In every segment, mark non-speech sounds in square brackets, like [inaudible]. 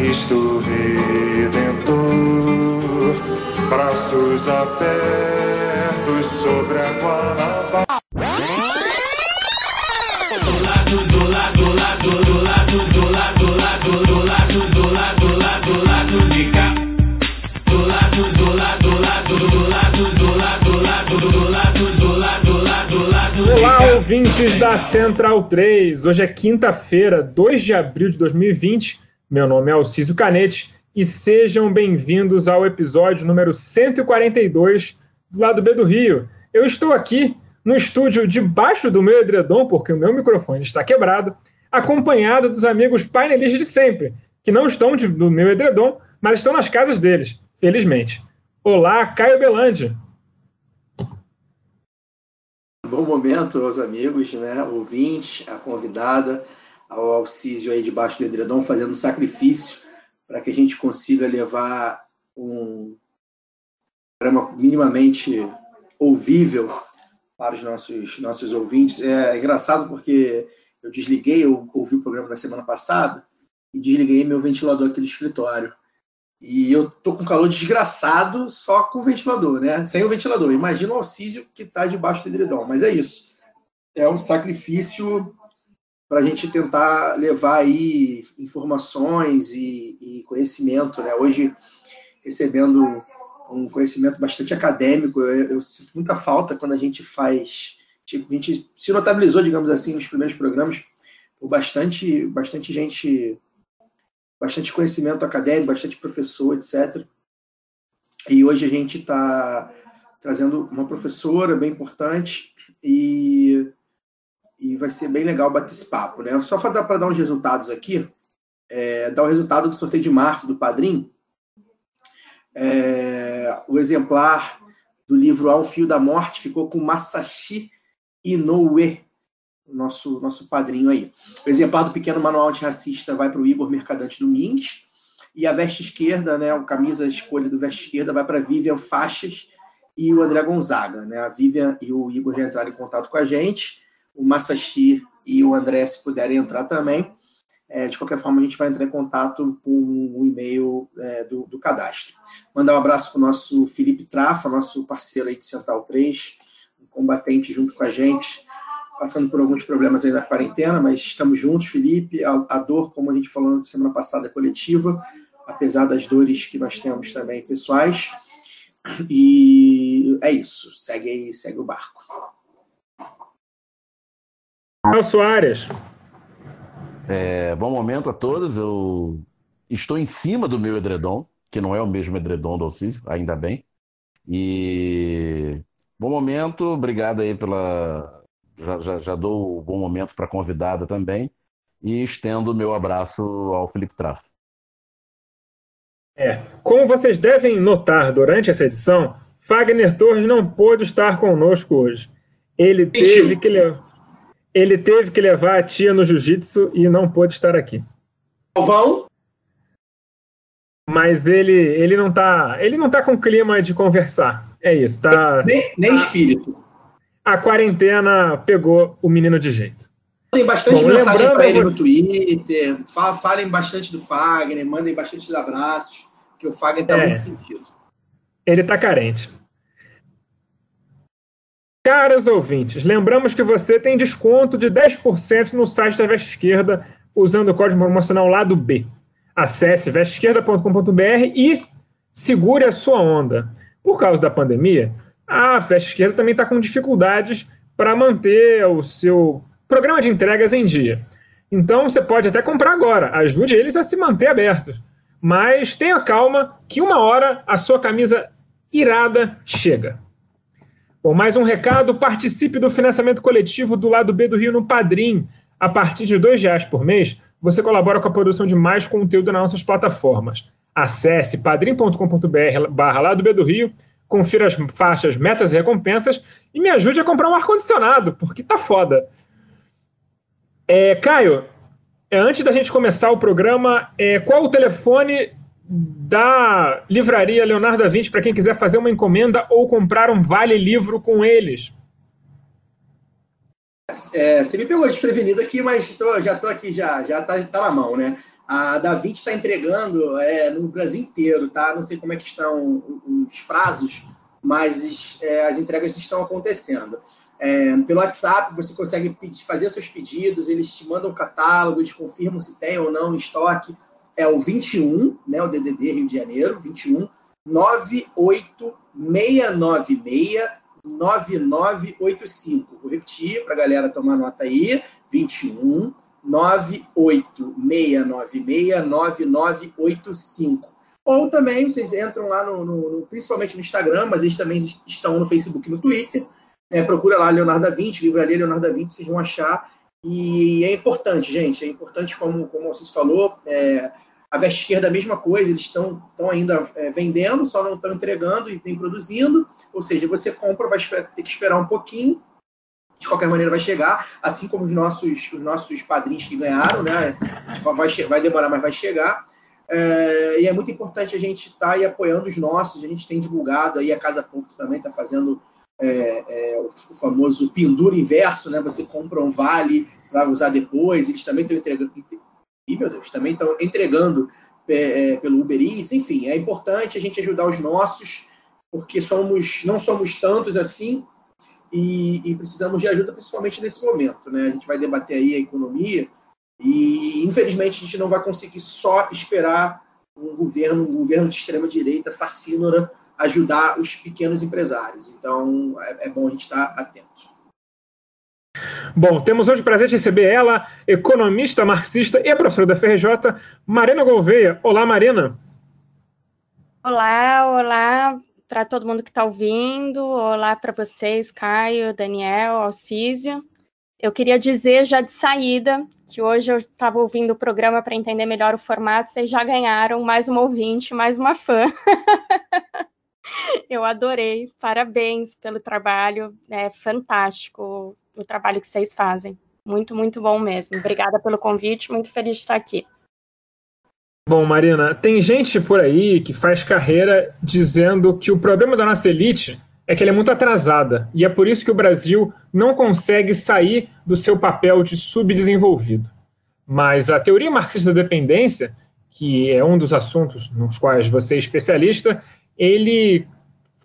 Cristo Redentor, braços abertos sobre a Guanabara. Ouvintes da Central 3. Hoje é quinta-feira, 2 de abril de 2020. Meu nome é Alcísio Canete e sejam bem-vindos ao episódio número 142 do lado B do Rio. Eu estou aqui no estúdio debaixo do meu edredom, porque o meu microfone está quebrado, acompanhado dos amigos painelistas de sempre, que não estão de, no meu edredom, mas estão nas casas deles, felizmente. Olá, Caio Belândia. Bom momento aos amigos, né, ouvintes, a convidada, ao Alcísio aí debaixo do edredom, fazendo sacrifício para que a gente consiga levar um programa minimamente ouvível para os nossos, nossos ouvintes. É engraçado porque eu desliguei, eu ouvi o programa da semana passada e desliguei meu ventilador aqui do escritório. E eu tô com calor desgraçado só com o ventilador, né? Sem o ventilador. Imagina o Alcísio que está debaixo do edredom. Mas é isso. É um sacrifício para a gente tentar levar aí informações e, e, conhecimento, né? Hoje, recebendo um conhecimento bastante acadêmico, eu, eu, sinto muita falta quando a gente faz... Tipo, a gente se notabilizou, digamos assim, nos primeiros programas, por bastante, bastante gente bastante conhecimento acadêmico, bastante professor, etc. E hoje a gente está trazendo uma professora bem importante e, e vai ser bem legal bater esse papo, né? Só para dar uns resultados aqui, é, dar o resultado do sorteio de março do Padrim. É, o exemplar do livro Ao Fio da Morte ficou com Masashi Inoue, nosso, nosso padrinho aí. O exemplar do Pequeno Manual Antirracista vai para o Igor Mercadante Domingues. E a veste esquerda, né, a camisa escolha do veste esquerda, vai para Vivian Faixas e o André Gonzaga. Né? A Vivian e o Igor já entraram em contato com a gente. O Masashi e o André, se puderem entrar também. É, de qualquer forma, a gente vai entrar em contato com o e-mail é, do, do, cadastro. Mandar um abraço para o nosso Felipe Trafa, nosso parceiro aí de Central 3, um combatente junto com a gente passando por alguns problemas aí na quarentena, mas estamos juntos, Felipe. A, a, dor, como a gente falou na semana passada, é coletiva, apesar das dores que nós temos também pessoais. E é isso. Segue aí, segue o barco. Raul Soares. É, bom momento a todos. Eu estou em cima do meu edredom, que não é o mesmo edredom do Alciso, ainda bem. E bom momento, obrigado aí pela já, já, já dou o bom momento para a convidada também e estendo o meu abraço ao Felipe Traff. É, como vocês devem notar durante essa edição, Fagner Torres não pôde estar conosco hoje. Ele teve que, le... ele teve que levar a tia no jiu-jitsu e não pôde estar aqui. Vão? Mas ele, ele não tá, ele não tá com clima de conversar. É isso, tá. Nem, nem tá... espírito a quarentena pegou o menino de jeito. Mandem bastante Bom, mensagem para ele no Twitter, falem bastante do Fagner, mandem bastante abraços, que o Fagner está é, muito sentido. Ele está carente. Caros ouvintes, lembramos que você tem desconto de 10% no site da Veste Esquerda usando o código promocional lado B. Acesse vesteesquerda.com.br e segure a sua onda. Por causa da pandemia, a Festa Esquerda também está com dificuldades para manter o seu programa de entregas em dia. Então você pode até comprar agora, ajude eles a se manter abertos. Mas tenha calma que uma hora a sua camisa irada chega. Bom, mais um recado: participe do financiamento coletivo do lado B do Rio no Padrim. A partir de R$ reais por mês, você colabora com a produção de mais conteúdo nas nossas plataformas. Acesse padrim.com.br barra lá do B do Rio, confira as faixas, metas e recompensas e me ajude a comprar um ar-condicionado, porque tá foda. É, Caio, é, antes da gente começar o programa, é, qual o telefone da livraria Leonardo da Vinci para quem quiser fazer uma encomenda ou comprar um vale livro com eles? É, você me pegou desprevenido aqui, mas tô, já estou aqui, já, já tá, tá na mão, né? A Da Vinci está entregando é, no Brasil inteiro, tá? Não sei como é que estão os prazos, mas é, as entregas estão acontecendo. É, pelo WhatsApp você consegue pedir, fazer seus pedidos, eles te mandam o catálogo, eles confirmam se tem ou não em estoque. É o 21, né, o DDD Rio de Janeiro, 21 98696 9985. Vou repetir para a galera tomar nota aí: 21 98696 9985. Ou também vocês entram lá no, no, principalmente no Instagram, mas eles também estão no Facebook e no Twitter é, procura lá Leonardo da Vinci, livraria Leonardo da Vinci, vocês vão achar. E é importante, gente, é importante, como, como vocês falou, é, a Esquerda a mesma coisa, eles estão ainda é, vendendo, só não estão entregando e nem produzindo. Ou seja, você compra, vai ter que esperar um pouquinho, de qualquer maneira vai chegar, assim como os nossos, os nossos padrinhos que ganharam, né? Vai, vai demorar, mas vai chegar. É, e é muito importante a gente estar tá aí apoiando os nossos, a gente tem divulgado aí, a Casa Porto também está fazendo é, é, o famoso pendura inverso, né? Você compra um vale para usar depois, eles também estão meu Deus, também estão entregando é, é, pelo Uber Eats, enfim, é importante a gente ajudar os nossos, porque somos, não somos tantos assim, e, e, precisamos de ajuda, principalmente nesse momento. Né? A gente vai debater aí a economia, e infelizmente a gente não vai conseguir só esperar um governo, um governo de extrema direita fascínora ajudar os pequenos empresários. Então, é, é bom a gente estar atento. Bom, temos hoje o prazer de receber ela, economista, marxista e professora da FRJ, Marina Gouveia. Olá, Marina. Olá, olá para todo mundo que está ouvindo. Olá para vocês, Caio, Daniel, Alcísio. Eu queria dizer já de saída que hoje eu estava ouvindo o programa para entender melhor o formato. Vocês já ganharam mais uma ouvinte, mais uma fã. [laughs] Eu adorei, parabéns pelo trabalho, é fantástico o trabalho que vocês fazem. Muito, muito bom mesmo. Obrigada pelo convite, muito feliz de estar aqui. Bom, Marina, tem gente por aí que faz carreira dizendo que o problema da nossa elite é que ela é muito atrasada e é por isso que o Brasil não consegue sair do seu papel de subdesenvolvido. Mas a teoria marxista da dependência, que é um dos assuntos nos quais você é especialista, ele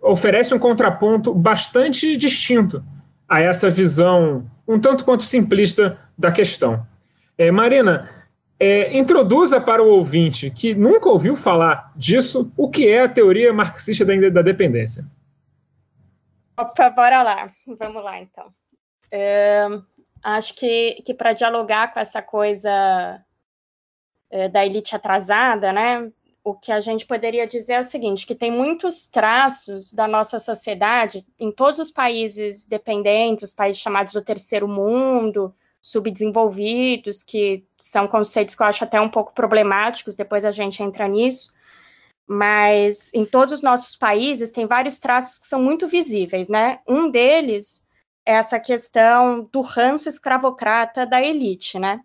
oferece um contraponto bastante distinto a essa visão um tanto quanto simplista da questão. É, Marina, é, introduza para o ouvinte que nunca ouviu falar disso o que é a teoria marxista da, da dependência. Opa, bora lá. Vamos lá, então. É, acho que, que para dialogar com essa coisa é, da elite atrasada, né, o que a gente poderia dizer é o seguinte, que tem muitos traços da nossa sociedade em todos os países dependentes, os países chamados do terceiro mundo, subdesenvolvidos, que são conceitos que eu acho até um pouco problemáticos, depois a gente entra nisso, mas em todos os nossos países tem vários traços que são muito visíveis, né? Um deles é essa questão do ranço escravocrata da elite, né?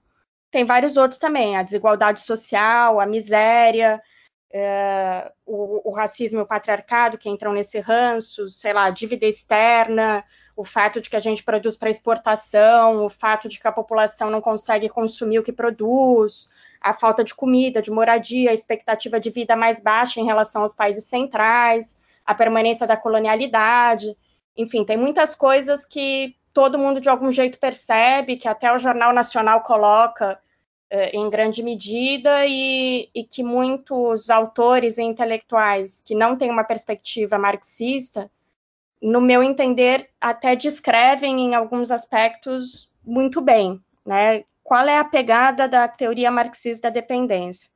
Tem vários outros também, a desigualdade social, a miséria, é, o, o, racismo e o patriarcado que entram nesse ranço, sei lá, dívida externa, o fato de que a gente produz para exportação, o fato de que a população não consegue consumir o que produz, a falta de comida, de moradia, a expectativa de vida mais baixa em relação aos países centrais, a permanência da colonialidade, enfim, tem muitas coisas que todo mundo de algum jeito percebe, que até o Jornal Nacional coloca em grande medida e, e, que muitos autores e intelectuais que não têm uma perspectiva marxista, no meu entender, até descrevem em alguns aspectos muito bem, né? Qual é a pegada da teoria marxista da dependência?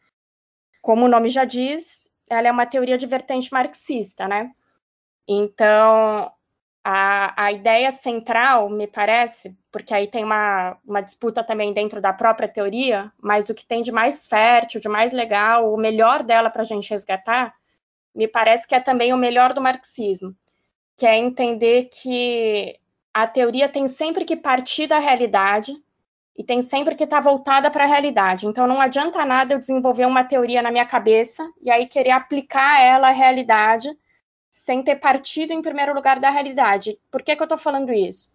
Como o nome já diz, ela é uma teoria de vertente marxista, né? Então, a, a ideia central, me parece, porque aí tem uma, uma disputa também dentro da própria teoria, mas o que tem de mais fértil, de mais legal, o melhor dela para a gente resgatar, me parece que é também o melhor do marxismo, que é entender que a teoria tem sempre que partir da realidade e tem sempre que estar tá voltada para a realidade. Então não adianta nada eu desenvolver uma teoria na minha cabeça e aí querer aplicar ela à realidade sem ter partido em primeiro lugar da realidade. Por que, que eu estou falando isso?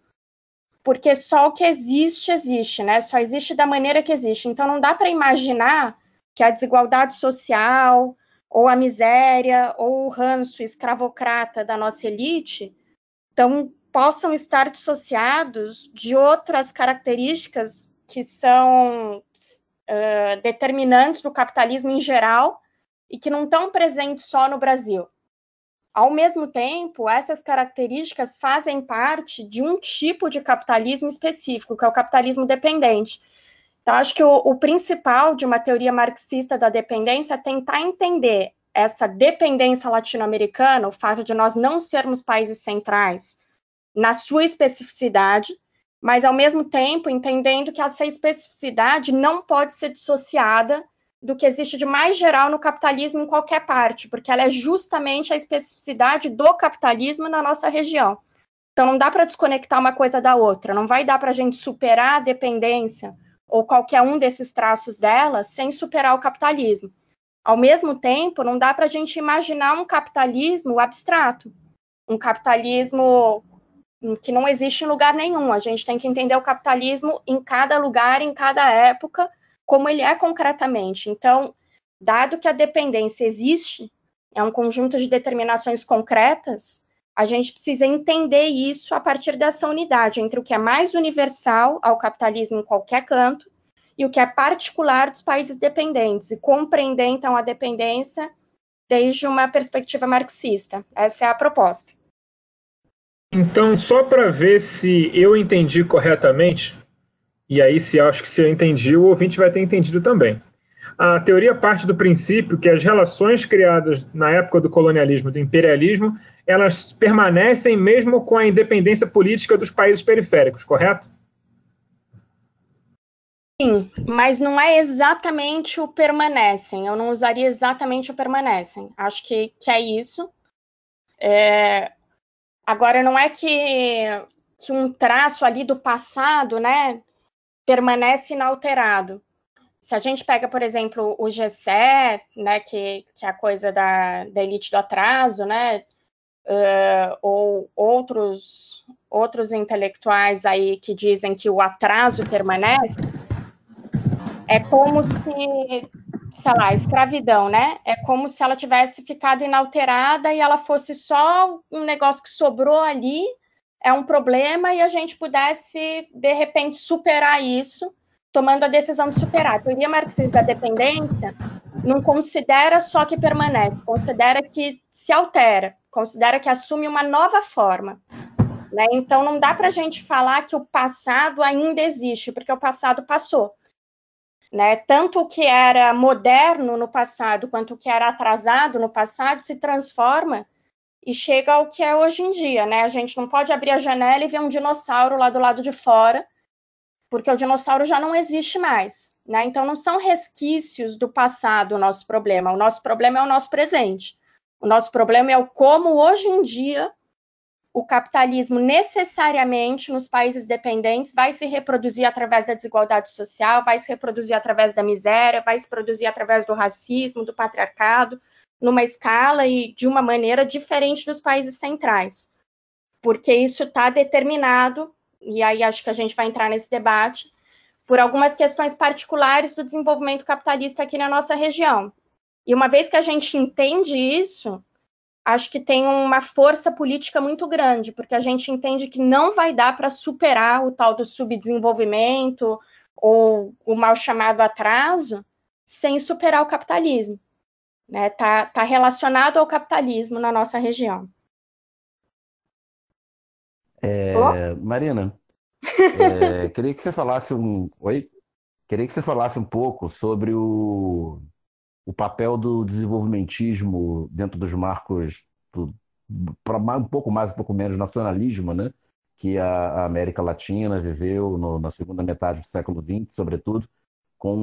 Porque só o que existe, existe, né? Só existe da maneira que existe. Então não dá para imaginar que a desigualdade social, ou a miséria, ou o ranço escravocrata da nossa elite então, possam estar dissociados de outras características que são uh, determinantes do capitalismo em geral e que não estão presentes só no Brasil. Ao mesmo tempo, essas características fazem parte de um tipo de capitalismo específico, que é o capitalismo dependente. Então, acho que o, o principal de uma teoria marxista da dependência é tentar entender essa dependência latino-americana, o fato de nós não sermos países centrais, na sua especificidade, mas ao mesmo tempo entendendo que essa especificidade não pode ser dissociada do que existe de mais geral no capitalismo em qualquer parte, porque ela é justamente a especificidade do capitalismo na nossa região. Então não dá para desconectar uma coisa da outra, não vai dar para a gente superar a dependência ou qualquer um desses traços dela sem superar o capitalismo. Ao mesmo tempo, não dá para a gente imaginar um capitalismo abstrato, um capitalismo que não existe em lugar nenhum. A gente tem que entender o capitalismo em cada lugar, em cada época, como ele é concretamente. Então, dado que a dependência existe, é um conjunto de determinações concretas, a gente precisa entender isso a partir dessa unidade entre o que é mais universal ao capitalismo em qualquer canto e o que é particular dos países dependentes, e compreender, então, a dependência desde uma perspectiva marxista. Essa é a proposta. Então, só para ver se eu entendi corretamente, e aí, se acho que se eu entendi, o ouvinte vai ter entendido também. A teoria parte do princípio que as relações criadas na época do colonialismo do imperialismo, elas permanecem mesmo com a independência política dos países periféricos, correto? Sim, mas não é exatamente o permanecem. Eu não usaria exatamente o permanecem. Acho que, que é isso. É... Agora, não é que, que um traço ali do passado, né, permanece inalterado. Se a gente pega, por exemplo, o GCE, né, que, que é a coisa da, da elite do atraso, né, uh, ou outros, outros intelectuais aí que dizem que o atraso permanece, é como se, sei lá, escravidão, né? É como se ela tivesse ficado inalterada e ela fosse só um negócio que sobrou ali é um problema e a gente pudesse, de repente, superar isso, tomando a decisão de superar. A teoria marxista da dependência não considera só que permanece, considera que se altera, considera que assume uma nova forma. Né? Então, não dá para a gente falar que o passado ainda existe, porque o passado passou. Né? Tanto o que era moderno no passado quanto o que era atrasado no passado se transforma e chega ao que é hoje em dia, né? A gente não pode abrir a janela e ver um dinossauro lá do lado de fora, porque o dinossauro já não existe mais, né? Então não são resquícios do passado o nosso problema, o nosso problema é o nosso presente. O nosso problema é o como hoje em dia o capitalismo necessariamente nos países dependentes vai se reproduzir através da desigualdade social, vai se reproduzir através da miséria, vai se produzir através do racismo, do patriarcado, numa escala e de uma maneira diferente dos países centrais, porque isso está determinado, e aí acho que a gente vai entrar nesse debate, por algumas questões particulares do desenvolvimento capitalista aqui na nossa região. E uma vez que a gente entende isso, acho que tem uma força política muito grande, porque a gente entende que não vai dar para superar o tal do subdesenvolvimento ou o mal chamado atraso sem superar o capitalismo né? Tá, tá relacionado ao capitalismo na nossa região. É, Marina, [laughs] é, queria que você falasse um, oi, queria que você falasse um pouco sobre o, o papel do desenvolvimentismo dentro dos marcos do, para um pouco mais, um pouco menos nacionalismo, né? Que a, a América Latina viveu no, na segunda metade do século XX, sobretudo, com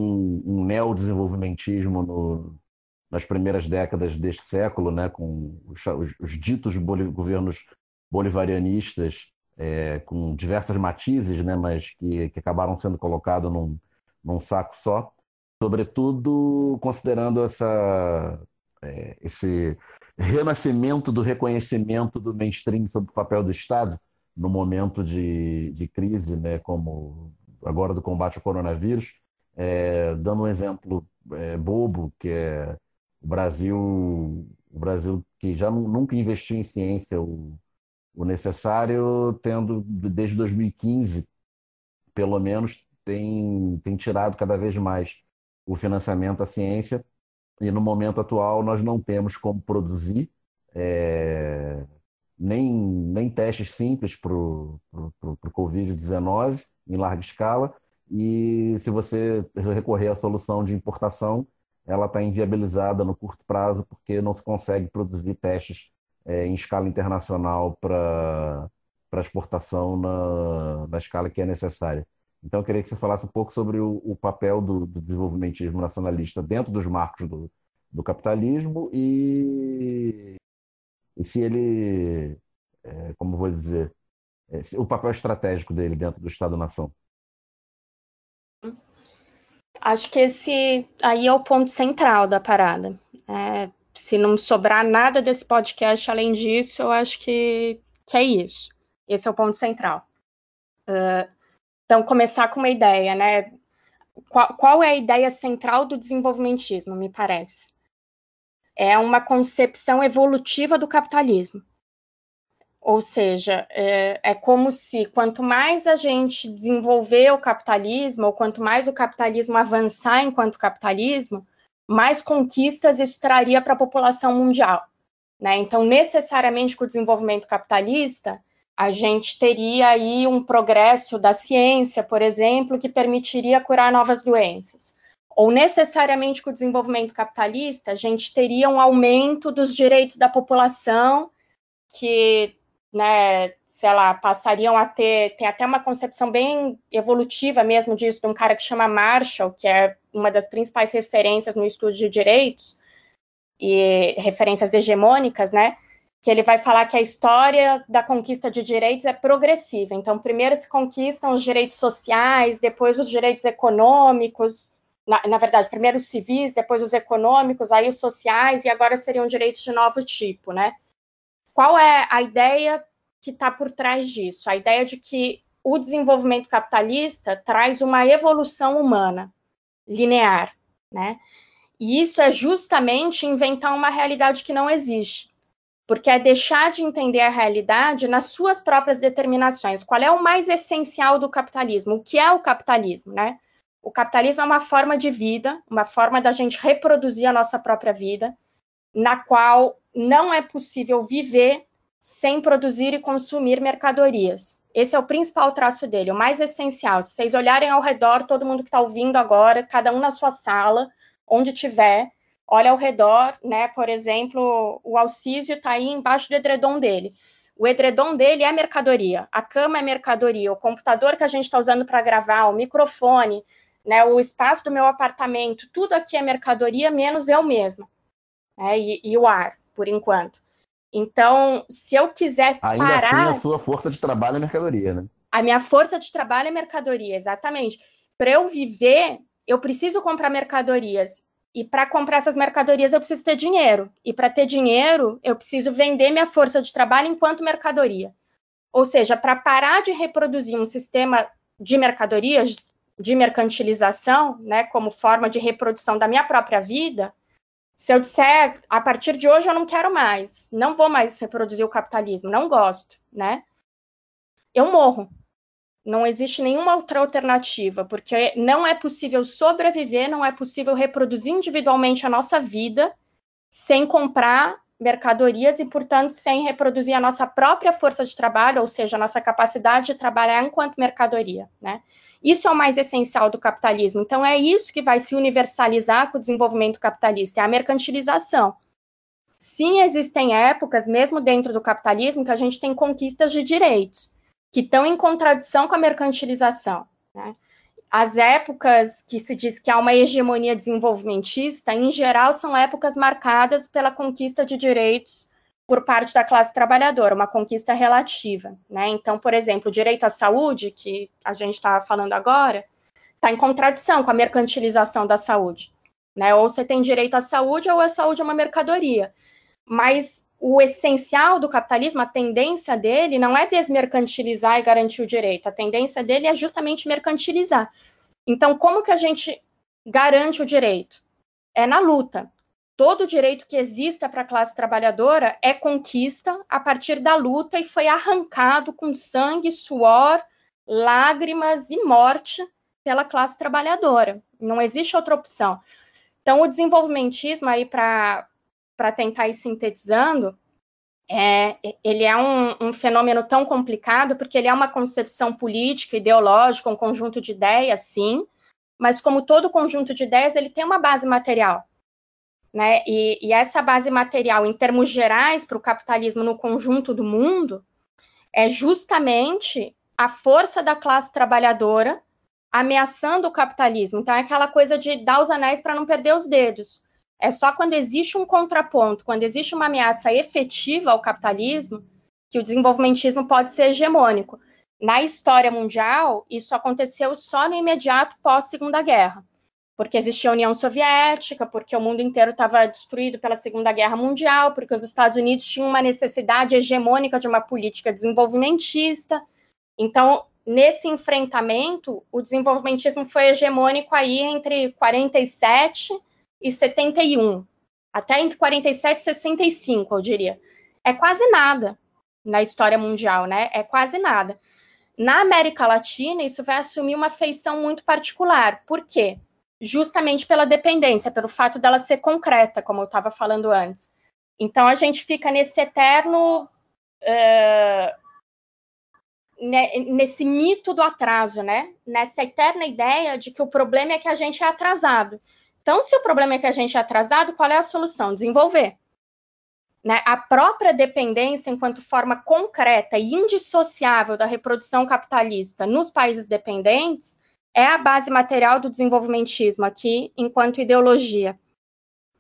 um neodesenvolvimentismo no, nas primeiras décadas deste século, né? Com os, os, os ditos boli, governos bolivarianistas, é, com diversas matizes, né? Mas que, que acabaram sendo colocados num, num saco só sobretudo considerando essa, é, esse renascimento do reconhecimento do mainstream sobre o papel do Estado no momento de, de crise, né, como agora do combate ao coronavírus, é, dando um exemplo é, bobo, que é o Brasil, o Brasil que já nunca investiu em ciência o, o necessário, tendo desde 2015, pelo menos, tem, tem tirado cada vez mais o financiamento à ciência. E no momento atual nós não temos como produzir é, nem, nem testes simples para o Covid-19 em larga escala. E se você recorrer à solução de importação, ela está inviabilizada no curto prazo porque não se consegue produzir testes é, em escala internacional para exportação na, na escala que é necessária. Então, eu queria que você falasse um pouco sobre o, o papel do, do, desenvolvimentismo nacionalista dentro dos marcos do, do capitalismo e, e, se ele, é, como vou dizer, é, o papel estratégico dele dentro do Estado-nação. Acho que esse aí é o ponto central da parada. É, se não sobrar nada desse podcast além disso, eu acho que, que é isso. Esse é o ponto central. Uh, então, começar com uma ideia, né? Qual, qual é a ideia central do desenvolvimentismo, me parece? É uma concepção evolutiva do capitalismo. Ou seja, é, é, como se quanto mais a gente desenvolver o capitalismo, ou quanto mais o capitalismo avançar enquanto capitalismo, mais conquistas isso traria para a população mundial. Né? Então, necessariamente, com o desenvolvimento capitalista, a gente teria aí um progresso da ciência, por exemplo, que permitiria curar novas doenças. Ou necessariamente com o desenvolvimento capitalista, a gente teria um aumento dos direitos da população, que, né, sei lá, passariam a ter, tem até uma concepção bem evolutiva mesmo disso, de um cara que chama Marshall, que é uma das principais referências no estudo de direitos, e referências hegemônicas, né, que ele vai falar que a história da conquista de direitos é progressiva. Então, primeiro se conquistam os direitos sociais, depois os direitos econômicos, na, na, verdade, primeiro os civis, depois os econômicos, aí os sociais, e agora seriam direitos de novo tipo, né? Qual é a ideia que está por trás disso? A ideia de que o desenvolvimento capitalista traz uma evolução humana linear, né? E isso é justamente inventar uma realidade que não existe porque é deixar de entender a realidade nas suas próprias determinações. Qual é o mais essencial do capitalismo? O que é o capitalismo, né? O capitalismo é uma forma de vida, uma forma da gente reproduzir a nossa própria vida, na qual não é possível viver sem produzir e consumir mercadorias. Esse é o principal traço dele, o mais essencial. Se vocês olharem ao redor, todo mundo que está ouvindo agora, cada um na sua sala, onde tiver, olha ao redor, né? Por exemplo, o Alcísio está aí embaixo do edredom dele. O edredom dele é mercadoria, a cama é mercadoria, o computador que a gente está usando para gravar, o microfone, né, o espaço do meu apartamento, tudo aqui é mercadoria, menos eu mesma. Né, e, e, o ar, por enquanto. Então, se eu quiser Ainda parar... assim, a sua força de trabalho é mercadoria, né? A minha força de trabalho é mercadoria, exatamente. Para eu viver, eu preciso comprar mercadorias. E para comprar essas mercadorias eu preciso ter dinheiro. E para ter dinheiro, eu preciso vender minha força de trabalho enquanto mercadoria. Ou seja, para parar de reproduzir um sistema de mercadorias, de mercantilização, né, como forma de reprodução da minha própria vida, se eu disser a partir de hoje eu não quero mais, não vou mais reproduzir o capitalismo, não gosto, né? Eu morro. Não existe nenhuma outra alternativa, porque não é possível sobreviver, não é possível reproduzir individualmente a nossa vida sem comprar mercadorias e, portanto, sem reproduzir a nossa própria força de trabalho, ou seja, a nossa capacidade de trabalhar enquanto mercadoria, né? Isso é o mais essencial do capitalismo. Então, é isso que vai se universalizar com o desenvolvimento capitalista, é a mercantilização. sim existem épocas, mesmo dentro do capitalismo, que a gente tem conquistas de direitos, que estão em contradição com a mercantilização. Né? As épocas que se diz que há uma hegemonia desenvolvimentista, em geral, são épocas marcadas pela conquista de direitos por parte da classe trabalhadora, uma conquista relativa. Né? Então, por exemplo, o direito à saúde, que a gente está falando agora, está em contradição com a mercantilização da saúde. Né? Ou você tem direito à saúde, ou a saúde é uma mercadoria. Mas o essencial do capitalismo, a tendência dele não é desmercantilizar e garantir o direito, a tendência dele é justamente mercantilizar. Então, como que a gente garante o direito? É na luta. Todo direito que exista para a classe trabalhadora é conquista a partir da luta e foi arrancado com sangue, suor, lágrimas e morte pela classe trabalhadora. Não existe outra opção. Então, o desenvolvimentismo aí para tentar ir sintetizando, é, ele é um, um, fenômeno tão complicado porque ele é uma concepção política, ideológica, um conjunto de ideias, sim, mas como todo conjunto de ideias, ele tem uma base material. Né? E, e essa base material, em termos gerais, para o capitalismo no conjunto do mundo, é justamente a força da classe trabalhadora ameaçando o capitalismo. Então, é aquela coisa de dar os anéis para não perder os dedos. É só quando existe um contraponto, quando existe uma ameaça efetiva ao capitalismo, que o desenvolvimentismo pode ser hegemônico. Na história mundial, isso aconteceu só no imediato pós-Segunda Guerra, porque existia a União Soviética, porque o mundo inteiro estava destruído pela Segunda Guerra Mundial, porque os Estados Unidos tinham uma necessidade hegemônica de uma política desenvolvimentista. Então, nesse enfrentamento, o desenvolvimentismo foi hegemônico aí entre 47 e 71, até entre 47 e 65, eu diria. É quase nada na história mundial, né? É quase nada. Na América Latina, isso vai assumir uma feição muito particular. Por quê? Justamente pela dependência, pelo fato dela ser concreta, como eu estava falando antes. Então, a gente fica nesse eterno. Uh, nesse mito do atraso, né? Nessa eterna ideia de que o problema é que a gente é atrasado. Então, se o problema é que a gente é atrasado, qual é a solução? Desenvolver. Né? A própria dependência, enquanto forma concreta e indissociável da reprodução capitalista nos países dependentes, é a base material do desenvolvimentismo aqui, enquanto ideologia.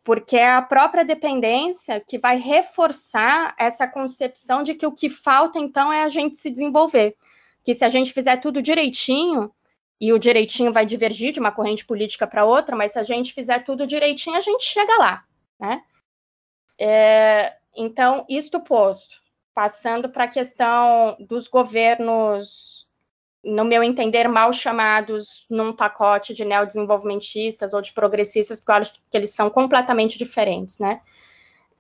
Porque é a própria dependência que vai reforçar essa concepção de que o que falta, então, é a gente se desenvolver. Que se a gente fizer tudo direitinho, e o direitinho vai divergir de uma corrente política para outra, mas se a gente fizer tudo direitinho, a gente chega lá, né? É, então, isto posto, passando para a questão dos governos, no meu entender, mal chamados num pacote de neodesenvolvimentistas ou de progressistas, porque eu acho que eles são completamente diferentes, né?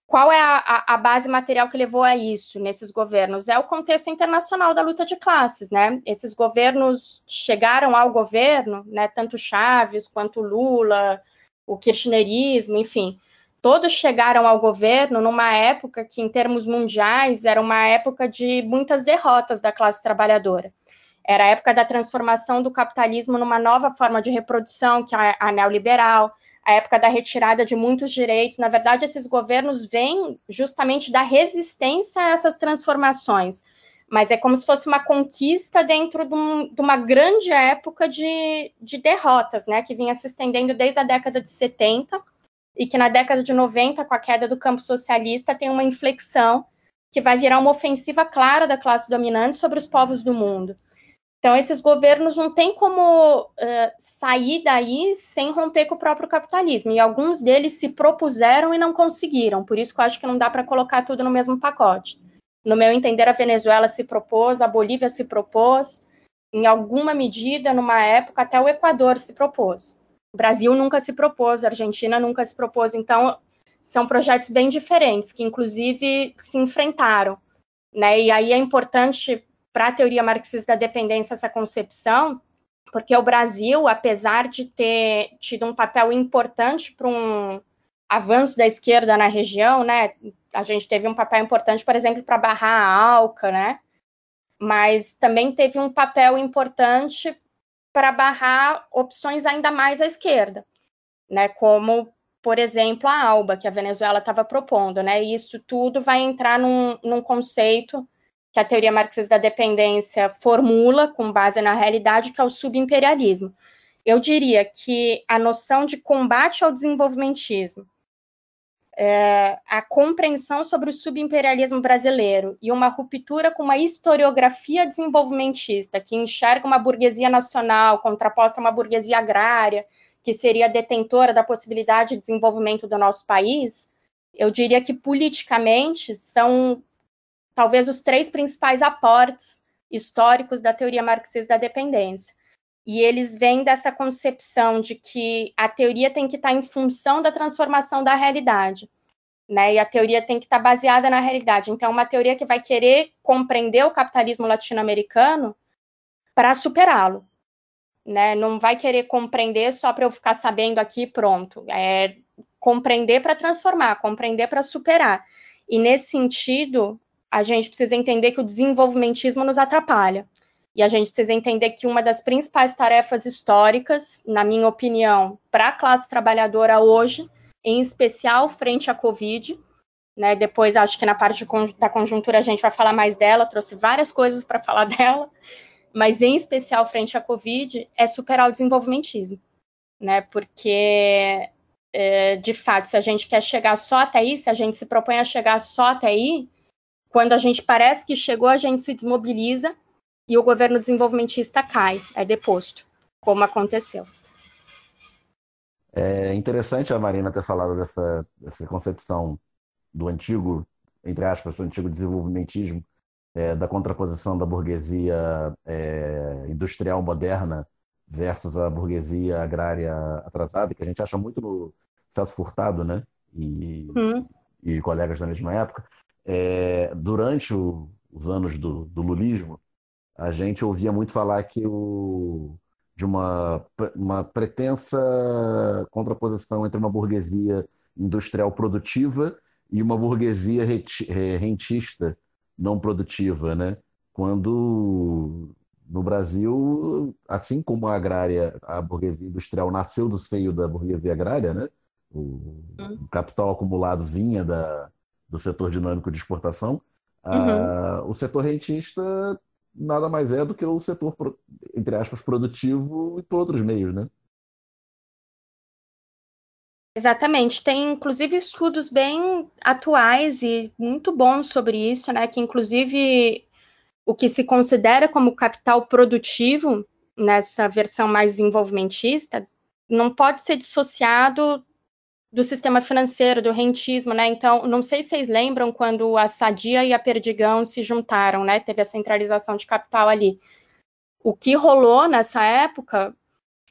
Qual é a, a, base material que levou a isso nesses governos? É o contexto internacional da luta de classes, né? Esses governos chegaram ao governo, né? Tanto Chaves quanto Lula, o kirchnerismo, enfim, todos chegaram ao governo numa época que, em termos mundiais, era uma época de muitas derrotas da classe trabalhadora. Era a época da transformação do capitalismo numa nova forma de reprodução, que é a neoliberal a época da retirada de muitos direitos. Na verdade, esses governos vêm justamente da resistência a essas transformações. Mas é como se fosse uma conquista dentro de, um, de uma grande época de, de derrotas, né? Que vinha se estendendo desde a década de 70 e que na década de 90, com a queda do campo socialista, tem uma inflexão que vai virar uma ofensiva clara da classe dominante sobre os povos do mundo. Então, esses governos não têm como uh, sair daí sem romper com o próprio capitalismo. E alguns deles se propuseram e não conseguiram. Por isso que eu acho que não dá para colocar tudo no mesmo pacote. No meu entender, a Venezuela se propôs, a Bolívia se propôs, em alguma medida, numa época, até o Equador se propôs. O Brasil nunca se propôs, a Argentina nunca se propôs. Então, são projetos bem diferentes, que inclusive se enfrentaram. Né? E aí é importante para a teoria marxista da dependência essa concepção, porque o Brasil, apesar de ter tido um papel importante para um avanço da esquerda na região, né? A gente teve um papel importante, por exemplo, para barrar a ALCA, né? Mas também teve um papel importante para barrar opções ainda mais à esquerda, né? Como por exemplo, a ALBA, que a Venezuela estava propondo, né? E isso tudo vai entrar num, num conceito que a teoria marxista da dependência formula com base na realidade, que é o subimperialismo. Eu diria que a noção de combate ao desenvolvimentismo, é, a compreensão sobre o subimperialismo brasileiro e uma ruptura com uma historiografia desenvolvimentista que enxerga uma burguesia nacional contraposta a uma burguesia agrária, que seria detentora da possibilidade de desenvolvimento do nosso país, eu diria que politicamente são talvez os três principais aportes históricos da teoria marxista da dependência. E eles vêm dessa concepção de que a teoria tem que estar em função da transformação da realidade. Né, e a teoria tem que estar baseada na realidade. Então, uma teoria que vai querer compreender o capitalismo latino-americano para superá-lo. Né? Não vai querer compreender só para eu ficar sabendo aqui pronto. É compreender para transformar, compreender para superar. E nesse sentido, a gente precisa entender que o desenvolvimentismo nos atrapalha. E a gente precisa entender que uma das principais tarefas históricas, na minha opinião, para a classe trabalhadora hoje, em especial frente à Covid, né, depois acho que na parte da conjuntura a gente vai falar mais dela, trouxe várias coisas para falar [laughs] dela, mas em especial frente à Covid, é superar o desenvolvimentismo, né, porque, é, de fato, se a gente quer chegar só até aí, se a gente se propõe a chegar só até aí, quando a gente parece que chegou, a gente se desmobiliza e o governo desenvolvimentista cai, é deposto, como aconteceu. É interessante a Marina ter falado dessa, dessa concepção do antigo, entre aspas, do antigo desenvolvimentismo, é, da contraposição da burguesia é, industrial moderna versus a burguesia agrária atrasada, que a gente acha muito no Celso Furtado, né? E, hum. e colegas da mesma época. É, durante o, os anos do, do lulismo, a gente ouvia muito falar que o, de uma, uma pretensa contraposição entre uma burguesia industrial produtiva e uma burguesia rentista não produtiva, né? Quando no Brasil, assim como a agrária, a burguesia industrial nasceu do seio da burguesia agrária, né? O, o capital acumulado vinha da, do setor dinâmico de exportação. Uhum. o setor rentista nada mais é do que o setor, entre aspas, produtivo e por outros meios, né? Exatamente. Tem, inclusive, estudos bem atuais e muito bons sobre isso, né? Que, inclusive, o que se considera como capital produtivo nessa versão mais desenvolvimentista não pode ser dissociado do sistema financeiro, do rentismo, né? Então, não sei se vocês lembram quando a Sadia e a Perdigão se juntaram, né? Teve a centralização de capital ali. O que rolou nessa época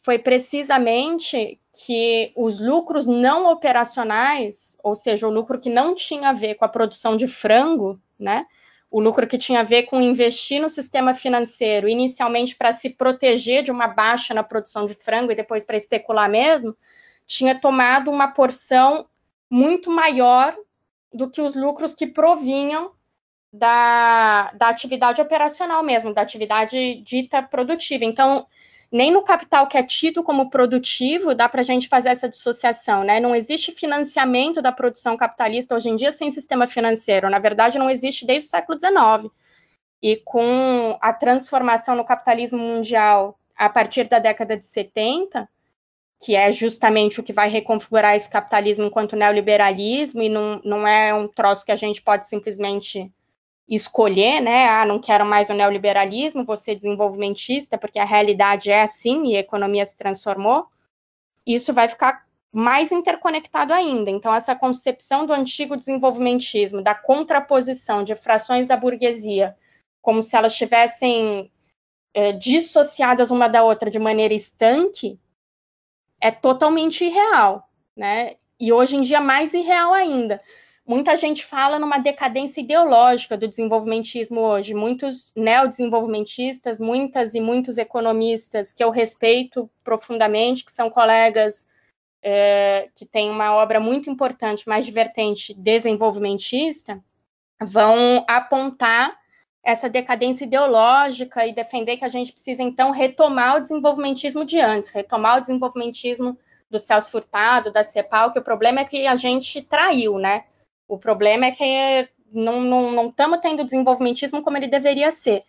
foi precisamente que os lucros não operacionais, ou seja, o lucro que não tinha a ver com a produção de frango, né? O lucro que tinha a ver com investir no sistema financeiro, inicialmente para se proteger de uma baixa na produção de frango e depois para especular mesmo, tinha tomado uma porção muito maior do que os lucros que provinham da, da atividade operacional mesmo, da atividade dita produtiva. Então, nem no capital que é tido como produtivo dá para a gente fazer essa dissociação, né? Não existe financiamento da produção capitalista hoje em dia sem sistema financeiro. Na verdade, não existe desde o século XIX. E com a transformação no capitalismo mundial a partir da década de 70, que é justamente o que vai reconfigurar esse capitalismo enquanto neoliberalismo, e não, não é um troço que a gente pode simplesmente escolher, né? Ah, não quero mais o neoliberalismo, vou ser desenvolvimentista, porque a realidade é assim e a economia se transformou. Isso vai ficar mais interconectado ainda. Então, essa concepção do antigo desenvolvimentismo, da contraposição de frações da burguesia, como se elas estivessem é, dissociadas uma da outra de maneira estanque, é totalmente irreal, né? E hoje em dia mais irreal ainda. Muita gente fala numa decadência ideológica do desenvolvimentismo hoje. Muitos neodesenvolvimentistas, muitas e muitos economistas que eu respeito profundamente, que são colegas é, que têm uma obra muito importante, mais divertente, desenvolvimentista, vão apontar essa decadência ideológica e defender que a gente precisa, então, retomar o desenvolvimentismo de antes, retomar o desenvolvimentismo do Celso Furtado, da CEPAL, que o problema é que a gente traiu, né? O problema é que não estamos tendo desenvolvimentismo como ele deveria ser.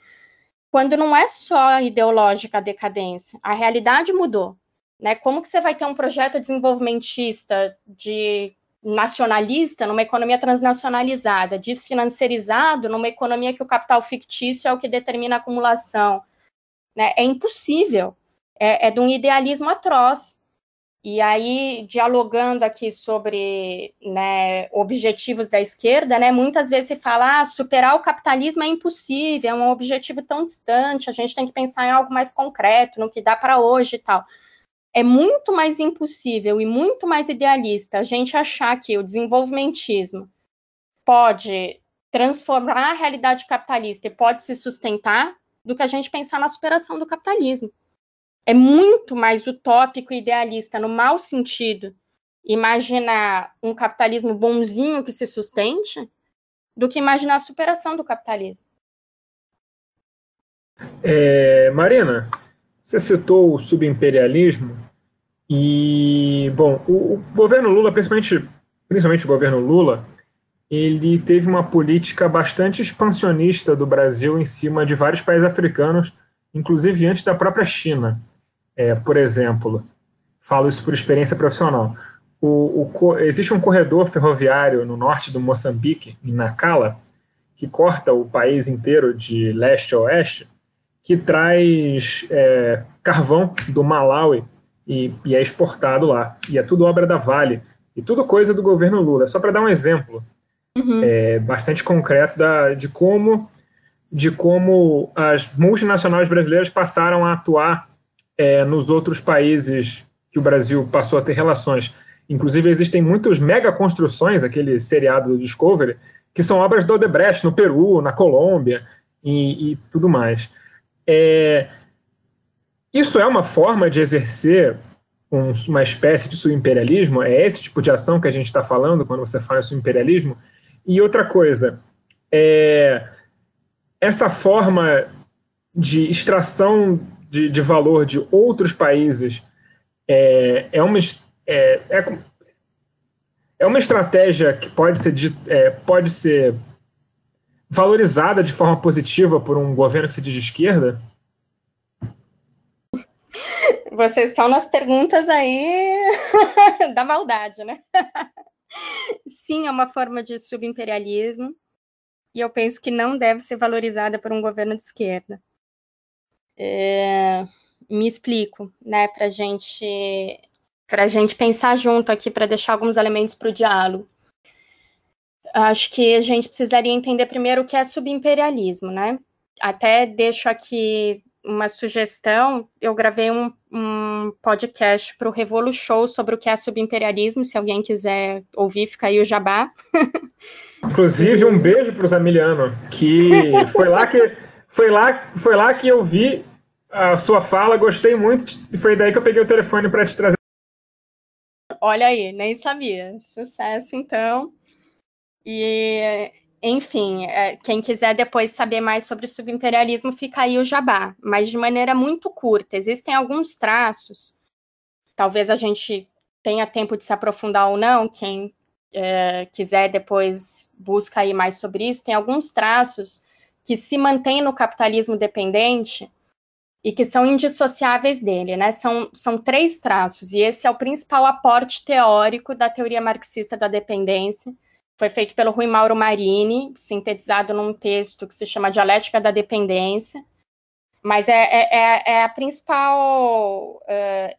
Quando não é só ideológica a decadência, a realidade mudou. Né? Como que você vai ter um projeto desenvolvimentista de nacionalista numa economia transnacionalizada, desfinanciarizado numa economia que o capital fictício é o que determina a acumulação? Né? É impossível. É, é de um idealismo atroz. E aí, dialogando aqui sobre né, objetivos da esquerda, né, muitas vezes se fala, ah, superar o capitalismo é impossível, é um objetivo tão distante, a gente tem que pensar em algo mais concreto, no que dá para hoje e tal. É muito mais impossível e muito mais idealista a gente achar que o desenvolvimentismo pode transformar a realidade capitalista e pode se sustentar do que a gente pensar na superação do capitalismo é muito mais utópico e idealista, no mau sentido, imaginar um capitalismo bonzinho que se sustente, do que imaginar a superação do capitalismo. É, Marina, você citou o subimperialismo e, bom, o, o, governo Lula, principalmente, principalmente o governo Lula, ele teve uma política bastante expansionista do Brasil em cima de vários países africanos, inclusive antes da própria China. É, por exemplo, falo isso por experiência profissional. O, o, existe um corredor ferroviário no norte do Moçambique, em Nacala, que corta o país inteiro de leste a oeste, que traz é, carvão do Malawi e, e, é exportado lá. E é tudo obra da Vale. E tudo coisa do governo Lula. Só para dar um exemplo uhum. é, bastante concreto da, de como de como as multinacionais brasileiras passaram a atuar é, nos outros países que o Brasil passou a ter relações. Inclusive, existem muitas mega construções, aquele seriado do Discovery, que são obras do Odebrecht no Peru, na Colômbia e, e tudo mais. É, isso é uma forma de exercer um, uma espécie de subimperialismo? É esse tipo de ação que a gente está falando quando você fala em subimperialismo? E outra coisa, é, essa forma de extração de, de valor de outros países é, é, uma, é, é, é uma estratégia que pode ser, é, pode ser valorizada de forma positiva por um governo que se diz de esquerda? Vocês estão nas perguntas aí [laughs] da maldade, né? Sim, é uma forma de subimperialismo e eu penso que não deve ser valorizada por um governo de esquerda. É, me explico, né, para gente, a gente pensar junto aqui, para deixar alguns elementos para o diálogo. Acho que a gente precisaria entender primeiro o que é subimperialismo, né? Até deixo aqui uma sugestão. Eu gravei um, um podcast para o Revolu Show sobre o que é subimperialismo. Se alguém quiser ouvir, fica aí o jabá. Inclusive, um beijo para o Zamiliano, que foi lá que foi lá, foi lá que eu vi a sua fala, gostei muito e foi daí que eu peguei o telefone para te trazer. Olha aí, nem sabia. Sucesso, então. E, enfim, é, quem quiser depois saber mais sobre o subimperialismo, fica aí o jabá, mas de maneira muito curta. Existem alguns traços, talvez a gente tenha tempo de se aprofundar ou não, quem é, quiser depois busca aí mais sobre isso, tem alguns traços que se mantém no capitalismo dependente e que são indissociáveis dele, né? São, são três traços, e esse é o principal aporte teórico da teoria marxista da dependência. Foi feito pelo Rui Mauro Marini, sintetizado num texto que se chama Dialética da Dependência. Mas é, é, é, é a principal uh,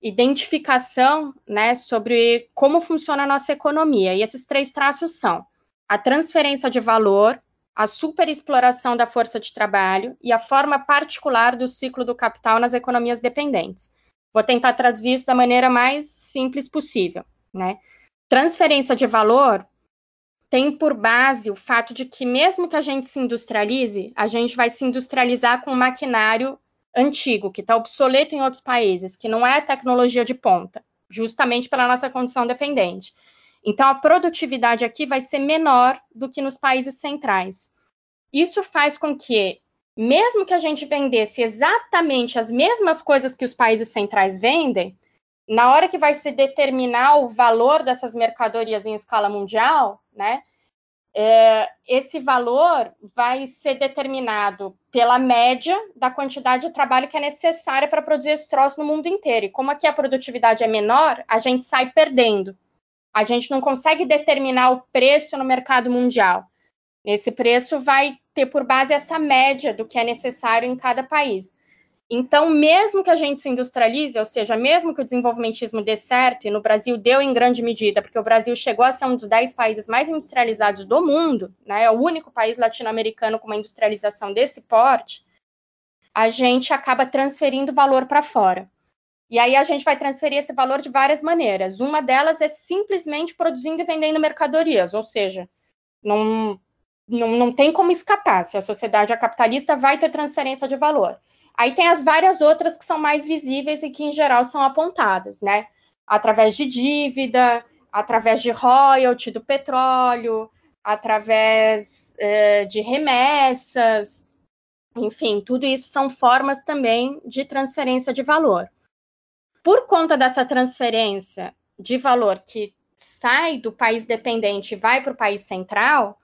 identificação né, sobre como funciona a nossa economia. E esses três traços são a transferência de valor, a superexploração da força de trabalho e a forma particular do ciclo do capital nas economias dependentes. Vou tentar traduzir isso da maneira mais simples possível, né? Transferência de valor tem por base o fato de que mesmo que a gente se industrialize, a gente vai se industrializar com um maquinário antigo, que está obsoleto em outros países, que não é tecnologia de ponta, justamente pela nossa condição dependente. Então, a produtividade aqui vai ser menor do que nos países centrais. Isso faz com que, mesmo que a gente vendesse exatamente as mesmas coisas que os países centrais vendem, na hora que vai se determinar o valor dessas mercadorias em escala mundial, né, é, esse valor vai ser determinado pela média da quantidade de trabalho que é necessária para produzir esse troço no mundo inteiro. E como aqui a produtividade é menor, a gente sai perdendo. A gente não consegue determinar o preço no mercado mundial. Esse preço vai ter por base essa média do que é necessário em cada país. Então, mesmo que a gente se industrialize, ou seja, mesmo que o desenvolvimentismo dê certo, e no Brasil deu em grande medida, porque o Brasil chegou a ser um dos dez países mais industrializados do mundo, né, é o único país latino-americano com uma industrialização desse porte, a gente acaba transferindo valor para fora. E aí a gente vai transferir esse valor de várias maneiras. Uma delas é simplesmente produzindo e vendendo mercadorias, ou seja, não, não, não tem como escapar. Se a sociedade é capitalista, vai ter transferência de valor. Aí tem as várias outras que são mais visíveis e que, em geral, são apontadas, né? Através de dívida, através de royalty do petróleo, através eh, de remessas, enfim, tudo isso são formas também de transferência de valor. Por conta dessa transferência de valor que sai do país dependente e vai para o país central,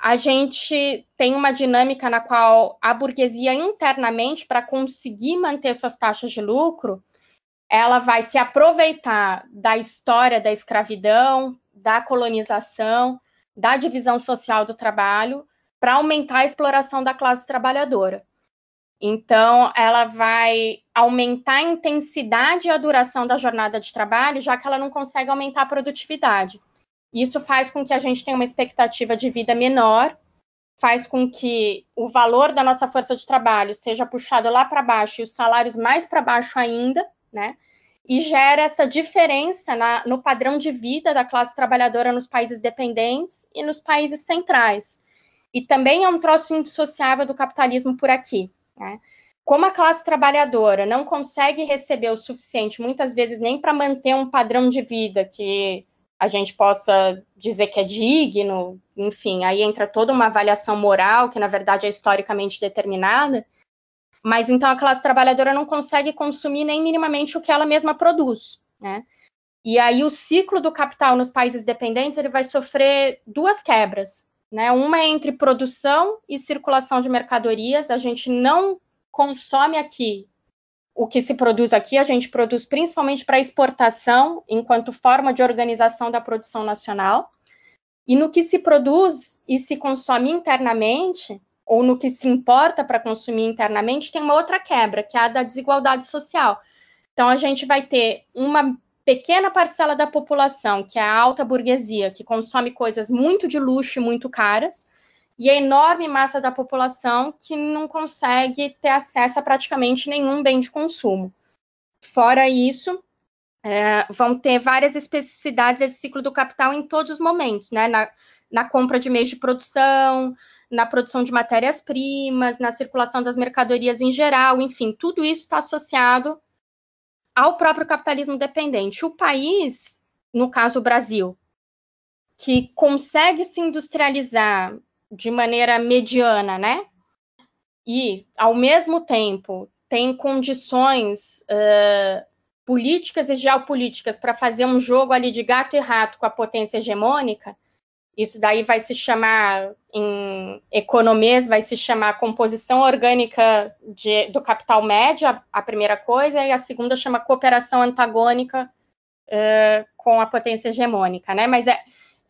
a gente tem uma dinâmica na qual a burguesia internamente, para conseguir manter suas taxas de lucro, ela vai se aproveitar da história da escravidão, da colonização, da divisão social do trabalho, para aumentar a exploração da classe trabalhadora. Então, ela vai aumentar a intensidade e a duração da jornada de trabalho, já que ela não consegue aumentar a produtividade. Isso faz com que a gente tenha uma expectativa de vida menor, faz com que o valor da nossa força de trabalho seja puxado lá para baixo e os salários mais para baixo ainda, né? E gera essa diferença na, no padrão de vida da classe trabalhadora nos países dependentes e nos países centrais. E também é um troço indissociável do capitalismo por aqui. Né? Como a classe trabalhadora não consegue receber o suficiente, muitas vezes nem para manter um padrão de vida que a gente possa dizer que é digno, enfim, aí entra toda uma avaliação moral, que na verdade é historicamente determinada, mas então a classe trabalhadora não consegue consumir nem minimamente o que ela mesma produz, né? E aí o ciclo do capital nos países dependentes ele vai sofrer duas quebras, né? Uma é entre produção e circulação de mercadorias, a gente não consome aqui o que se produz aqui, a gente produz principalmente para exportação, enquanto forma de organização da produção nacional. E no que se produz e se consome internamente, ou no que se importa para consumir internamente, tem uma outra quebra, que é a da desigualdade social. Então, a gente vai ter uma pequena parcela da população, que é a alta burguesia, que consome coisas muito de luxo e muito caras, e a enorme massa da população que não consegue ter acesso a praticamente nenhum bem de consumo. Fora isso, é, vão ter várias especificidades desse ciclo do capital em todos os momentos, né? Na, na compra de meios de produção, na produção de matérias-primas, na circulação das mercadorias em geral, enfim, tudo isso está associado ao próprio capitalismo dependente. O país, no caso o Brasil, que consegue se industrializar de maneira mediana, né? E, ao mesmo tempo, tem condições uh, políticas e geopolíticas para fazer um jogo ali de gato e rato com a potência hegemônica, isso daí vai se chamar, em economias, vai se chamar composição orgânica de, do capital médio, a, a, primeira coisa, e a segunda chama cooperação antagônica uh, com a potência hegemônica, né? Mas é,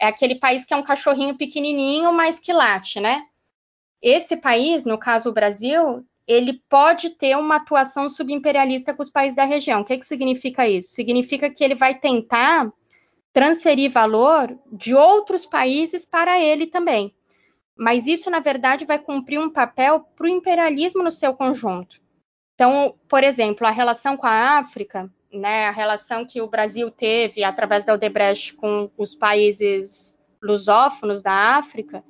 é aquele país que é um cachorrinho pequenininho, mas que late, né? Esse país, no caso o Brasil, ele pode ter uma atuação subimperialista com os países da região. O que, que significa isso? Significa que ele vai tentar transferir valor de outros países para ele também. Mas isso, na verdade, vai cumprir um papel para o imperialismo no seu conjunto. Então, por exemplo, a relação com a África né, a relação que o Brasil teve através da Odebrecht com os países lusófonos da África,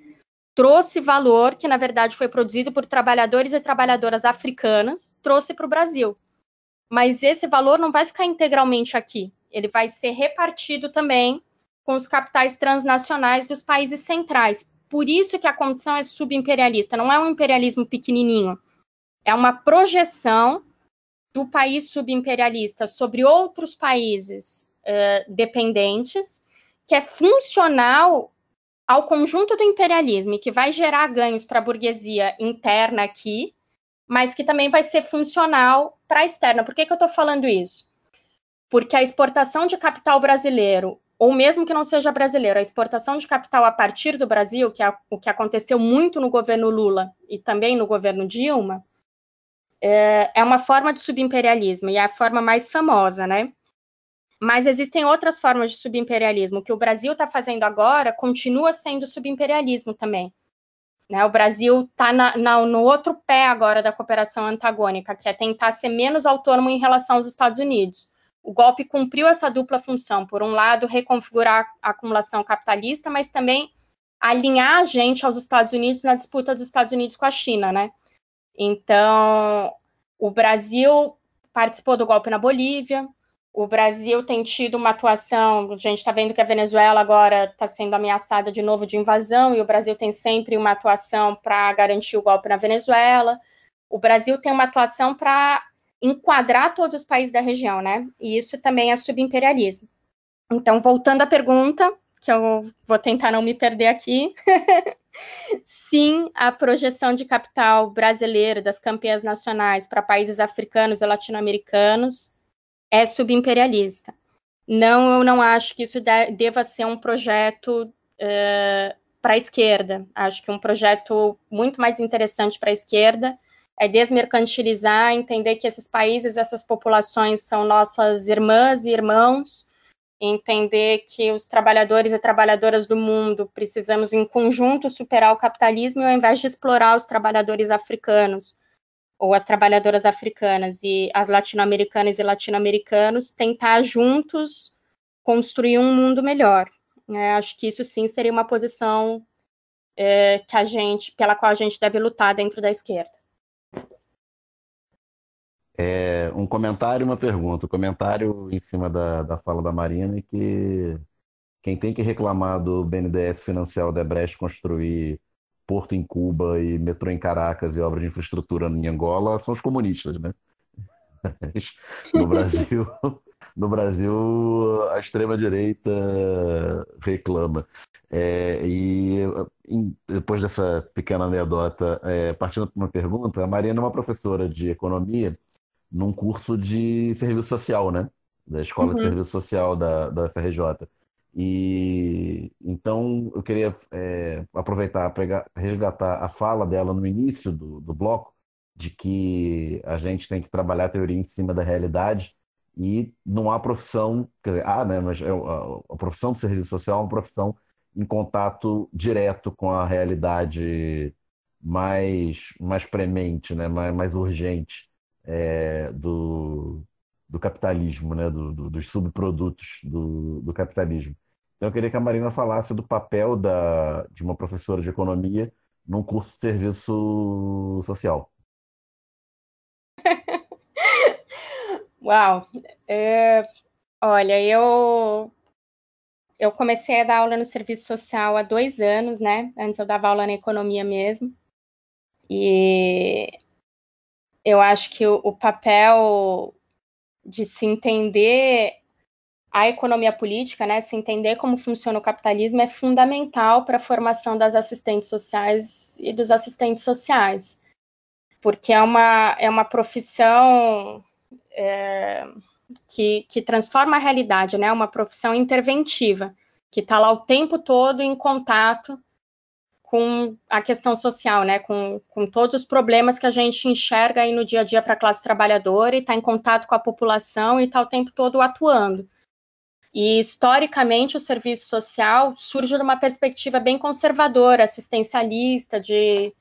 trouxe valor que, na verdade, foi produzido por trabalhadores e trabalhadoras africanas, trouxe para o Brasil. Mas esse valor não vai ficar integralmente aqui, ele vai ser repartido também com os capitais transnacionais dos países centrais. Por isso que a condição é subimperialista, não é um imperialismo pequenininho, é uma projeção do país subimperialista sobre outros países uh, dependentes, que é funcional ao conjunto do imperialismo e que vai gerar ganhos para a burguesia interna aqui, mas que também vai ser funcional para a externa. Por que, que eu estou falando isso? Porque a exportação de capital brasileiro, ou mesmo que não seja brasileiro, a exportação de capital a partir do Brasil, que é o que aconteceu muito no governo Lula e também no governo Dilma, é, é uma forma de subimperialismo e é a forma mais famosa, né? Mas existem outras formas de subimperialismo. O que o Brasil está fazendo agora continua sendo subimperialismo também. Né? O Brasil está no outro pé agora da cooperação antagônica, que é tentar ser menos autônomo em relação aos Estados Unidos. O golpe cumpriu essa dupla função. Por um lado, reconfigurar a acumulação capitalista, mas também alinhar a gente aos Estados Unidos na disputa dos Estados Unidos com a China, né? Então, o Brasil participou do golpe na Bolívia, o Brasil tem tido uma atuação, a gente está vendo que a Venezuela agora está sendo ameaçada de novo de invasão, e o Brasil tem sempre uma atuação para garantir o golpe na Venezuela. O Brasil tem uma atuação para enquadrar todos os países da região, né? E isso também é subimperialismo. Então, voltando à pergunta, que eu vou tentar não me perder aqui. [laughs] Sim, a projeção de capital brasileiro das campeãs nacionais para países africanos e latino-americanos é subimperialista. Não, eu não acho que isso deva ser um projeto uh, para a esquerda. Acho que um projeto muito mais interessante para a esquerda é desmercantilizar, entender que esses países, essas populações são nossas irmãs e irmãos, entender que os trabalhadores e trabalhadoras do mundo precisamos, em conjunto, superar o capitalismo ao invés de explorar os trabalhadores africanos ou as trabalhadoras africanas e as latino-americanas e latino-americanos tentar juntos construir um mundo melhor. É, acho que isso sim seria uma posição é, que a gente, pela qual a gente deve lutar dentro da esquerda. É, um comentário e uma pergunta. O comentário em cima da, da fala da Marina é que quem tem que reclamar do BNDES financiar o Debrecht construir porto em Cuba e metrô em Caracas e obra de infraestrutura em Angola são os comunistas, né? [laughs] no Brasil, no Brasil a extrema direita reclama. É, e em, depois dessa pequena anedota, é, partindo para uma pergunta, a Mariana é uma professora de economia num curso de serviço social, né? Da Escola uhum. de Serviço Social da, da FRJ. E então eu queria é, aproveitar para resgatar a fala dela no início do, do bloco, de que a gente tem que trabalhar a teoria em cima da realidade e não há profissão, quer dizer, ah, né, mas é, a, a profissão do serviço social é uma profissão em contato direto com a realidade mais, mais premente, né, mais, mais urgente é, do, do capitalismo, né, do, do, dos subprodutos do, do capitalismo. Então, eu queria que a Marina falasse do papel da, de uma professora de economia num curso de serviço social. [laughs] Uau! É, olha, eu eu comecei a dar aula no serviço social há dois anos, né? Antes eu dava aula na economia mesmo. E eu acho que o, o papel de se entender a economia política, né, se entender como funciona o capitalismo é fundamental para a formação das assistentes sociais e dos assistentes sociais, porque é uma, é uma profissão é, que, que transforma a realidade, né, uma profissão interventiva, que está lá o tempo todo em contato com a questão social, né, com, com todos os problemas que a gente enxerga aí no dia a dia para a classe trabalhadora e está em contato com a população e está o tempo todo atuando. E historicamente o serviço social surge de uma perspectiva bem conservadora, assistencialista, de,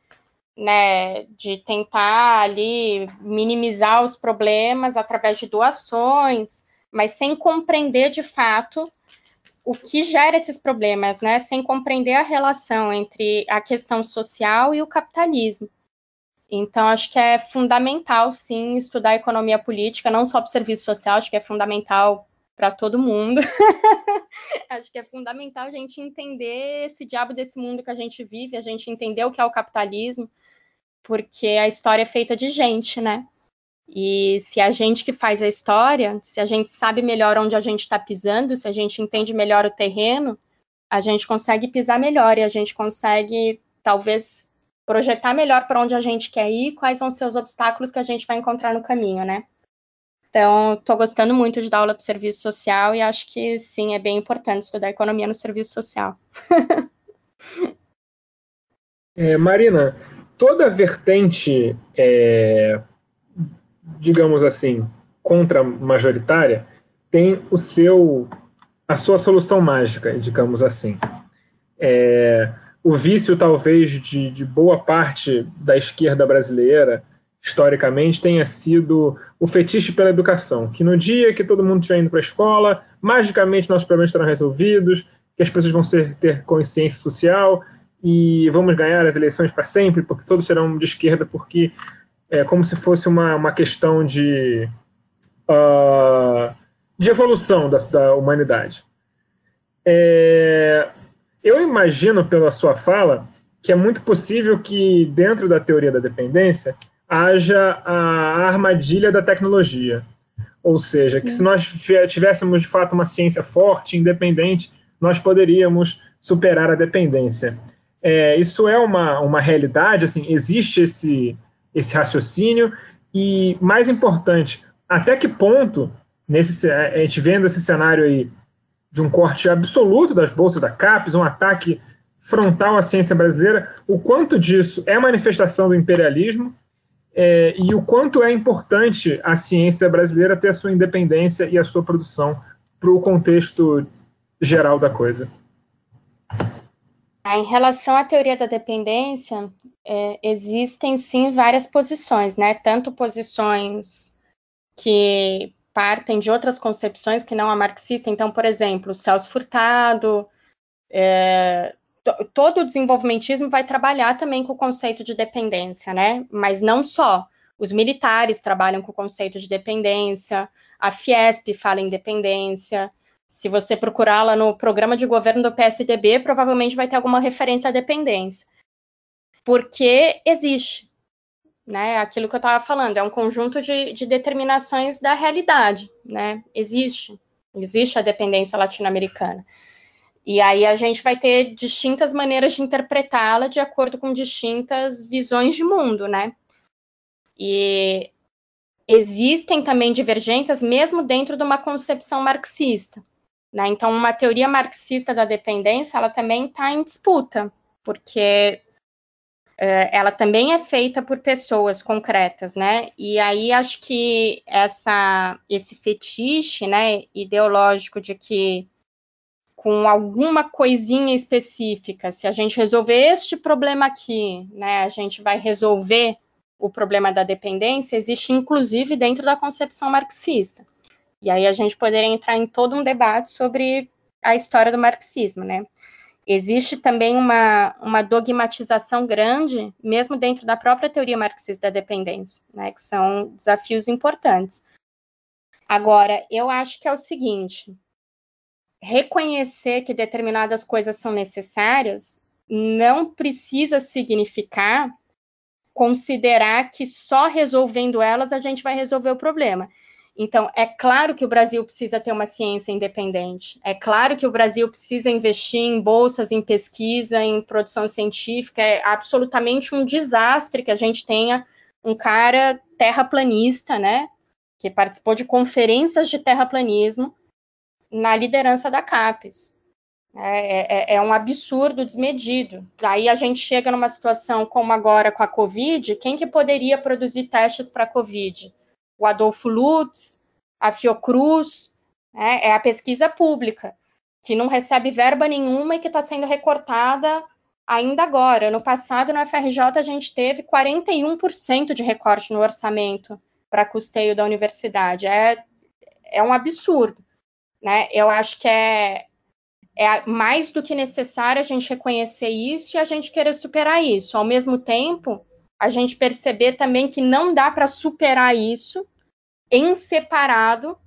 né, de tentar ali minimizar os problemas através de doações, mas sem compreender de fato o que gera esses problemas, né? Sem compreender a relação entre a questão social e o capitalismo. Então, acho que é fundamental, sim, estudar economia política, não só para o serviço social, acho que é fundamental para todo mundo. [laughs] acho que é fundamental a gente entender esse diabo desse mundo que a gente vive, a gente entender o que é o capitalismo, porque a história é feita de gente, né? E se a gente que faz a história, se a gente sabe melhor onde a gente está pisando, se a gente entende melhor o terreno, a gente consegue pisar melhor e a gente consegue, talvez, projetar melhor para onde a gente quer ir, quais vão ser os obstáculos que a gente vai encontrar no caminho, né? Então, estou gostando muito de dar aula para serviço social e acho que sim, é bem importante estudar economia no serviço social. [laughs] é, Marina, toda vertente, é, digamos assim, contra-majoritária tem o seu, a sua solução mágica, digamos assim. É, o vício, talvez, de, de boa parte da esquerda brasileira historicamente, tenha sido o fetiche pela educação, que no dia que todo mundo estiver indo para a escola, magicamente nossos problemas estarão resolvidos, que as pessoas vão ser, ter consciência social e vamos ganhar as eleições para sempre, porque todos serão de esquerda, porque é como se fosse uma, uma questão de, uh, de evolução da, da humanidade. É, eu imagino, pela sua fala, que é muito possível que, dentro da teoria da dependência, haja a armadilha da tecnologia. Ou seja, que se nós tivéssemos de fato uma ciência forte, independente, nós poderíamos superar a dependência. É, isso é uma, uma realidade, assim, existe esse, esse raciocínio, e mais importante, até que ponto, nesse, a gente vendo esse cenário aí de um corte absoluto das bolsas da CAPES, um ataque frontal à ciência brasileira, o quanto disso é manifestação do imperialismo é, e o quanto é importante a ciência brasileira ter a sua independência e a sua produção para o contexto geral da coisa. Em relação à teoria da dependência, é, existem sim várias posições, né? Tanto posições que partem de outras concepções que não a marxista. Então, por exemplo, Celso Furtado, é, todo o desenvolvimentismo vai trabalhar também com o conceito de dependência, né? Mas não só. Os militares trabalham com o conceito de dependência, a Fiesp fala em dependência. Se você procurar lá no programa de governo do PSDB, provavelmente vai ter alguma referência à dependência. Porque existe. Né? Aquilo que eu estava falando, é um conjunto de, de determinações da realidade. Né? Existe. Existe a dependência latino-americana. E aí a gente vai ter distintas maneiras de interpretá-la de acordo com distintas visões de mundo, né? E existem também divergências mesmo dentro de uma concepção marxista. Né? Então, uma teoria marxista da dependência, ela também está em disputa, porque ela também é feita por pessoas concretas, né? E aí acho que essa, esse fetiche, né, ideológico de que com alguma coisinha específica, se a gente resolver este problema aqui, né, a gente vai resolver o problema da dependência, existe inclusive dentro da concepção marxista. E aí a gente poderia entrar em todo um debate sobre a história do marxismo, né? Existe também uma, uma dogmatização grande, mesmo dentro da própria teoria marxista da dependência, né? Que são desafios importantes. Agora, eu acho que é o seguinte: reconhecer que determinadas coisas são necessárias não precisa significar considerar que só resolvendo elas a gente vai resolver o problema. Então, é claro que o Brasil precisa ter uma ciência independente. É claro que o Brasil precisa investir em bolsas, em pesquisa, em produção científica. É absolutamente um desastre que a gente tenha um cara terraplanista, né? Que participou de conferências de terraplanismo na liderança da CAPES. É, é, é, um absurdo desmedido. Aí a gente chega numa situação como agora com a Covid, quem que poderia produzir testes para a Covid? O Adolfo Lutz, a Fiocruz, né? é a pesquisa pública, que não recebe verba nenhuma e que está sendo recortada ainda agora. No passado, no FRJ, a gente teve 41% de recorte no orçamento para custeio da universidade. É, é um absurdo. Né? Eu acho que é, é mais do que necessário a gente reconhecer isso e a gente querer superar isso. Ao mesmo tempo, a gente perceber também que não dá para superar isso em separado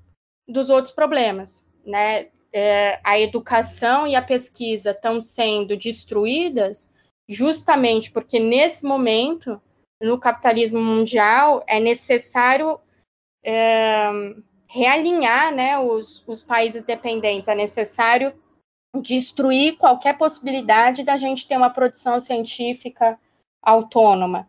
dos outros problemas. Né? É, a educação e a pesquisa estão sendo destruídas justamente porque, nesse momento, no capitalismo mundial, é necessário é, realinhar né, os, os países dependentes. É necessário destruir qualquer possibilidade da gente ter uma produção científica autônoma.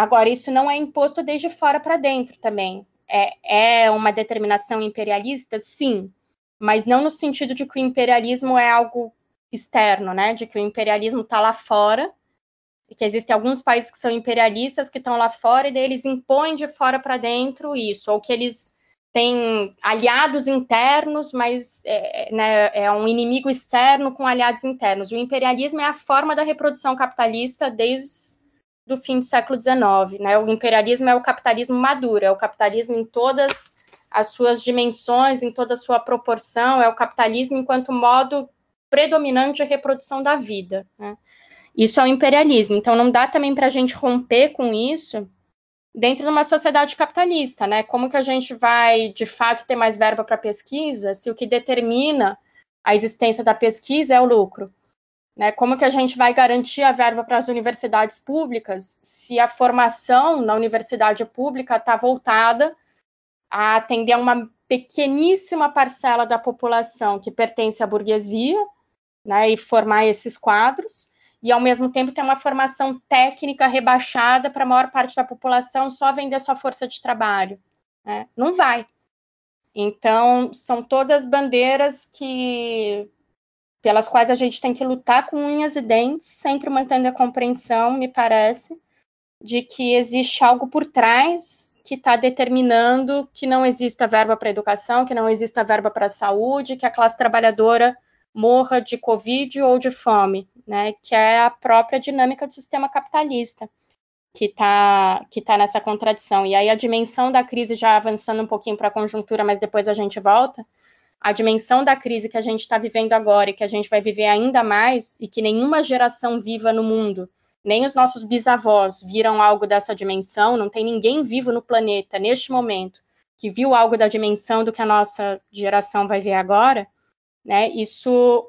Agora, isso não é imposto desde fora para dentro também. É, é uma determinação imperialista? Sim, mas não no sentido de que o imperialismo é algo externo, né? De que o imperialismo está lá fora, e que existem alguns países que são imperialistas que estão lá fora, e daí eles impõem de fora para dentro isso, ou que eles tem aliados internos, mas é, né, é, um inimigo externo com aliados internos. O imperialismo é a forma da reprodução capitalista desde o fim do século XIX. Né? O imperialismo é o capitalismo maduro, é o capitalismo em todas as suas dimensões, em toda a sua proporção, é o capitalismo enquanto modo predominante de reprodução da vida. Né? Isso é o imperialismo. Então, não dá também para a gente romper com isso dentro de uma sociedade capitalista, né? Como que a gente vai, de fato, ter mais verba para pesquisa se o que determina a existência da pesquisa é o lucro? Né? Como que a gente vai garantir a verba para as universidades públicas se a formação na universidade pública está voltada a atender uma pequeníssima parcela da população que pertence à burguesia, né, e formar esses quadros, e ao mesmo tempo ter uma formação técnica rebaixada para a maior parte da população só vender sua força de trabalho. Né? Não vai. Então, são todas bandeiras que pelas quais a gente tem que lutar com unhas e dentes, sempre mantendo a compreensão, me parece, de que existe algo por trás que está determinando que não exista verba para educação, que não exista verba para saúde, que a classe trabalhadora morra de Covid ou de fome, né? Que é a própria dinâmica do sistema capitalista que está que tá nessa contradição. E aí a dimensão da crise, já avançando um pouquinho para a conjuntura, mas depois a gente volta, a dimensão da crise que a gente está vivendo agora e que a gente vai viver ainda mais, e que nenhuma geração viva no mundo, nem os nossos bisavós viram algo dessa dimensão, não tem ninguém vivo no planeta neste momento que viu algo da dimensão do que a nossa geração vai ver agora, né? Isso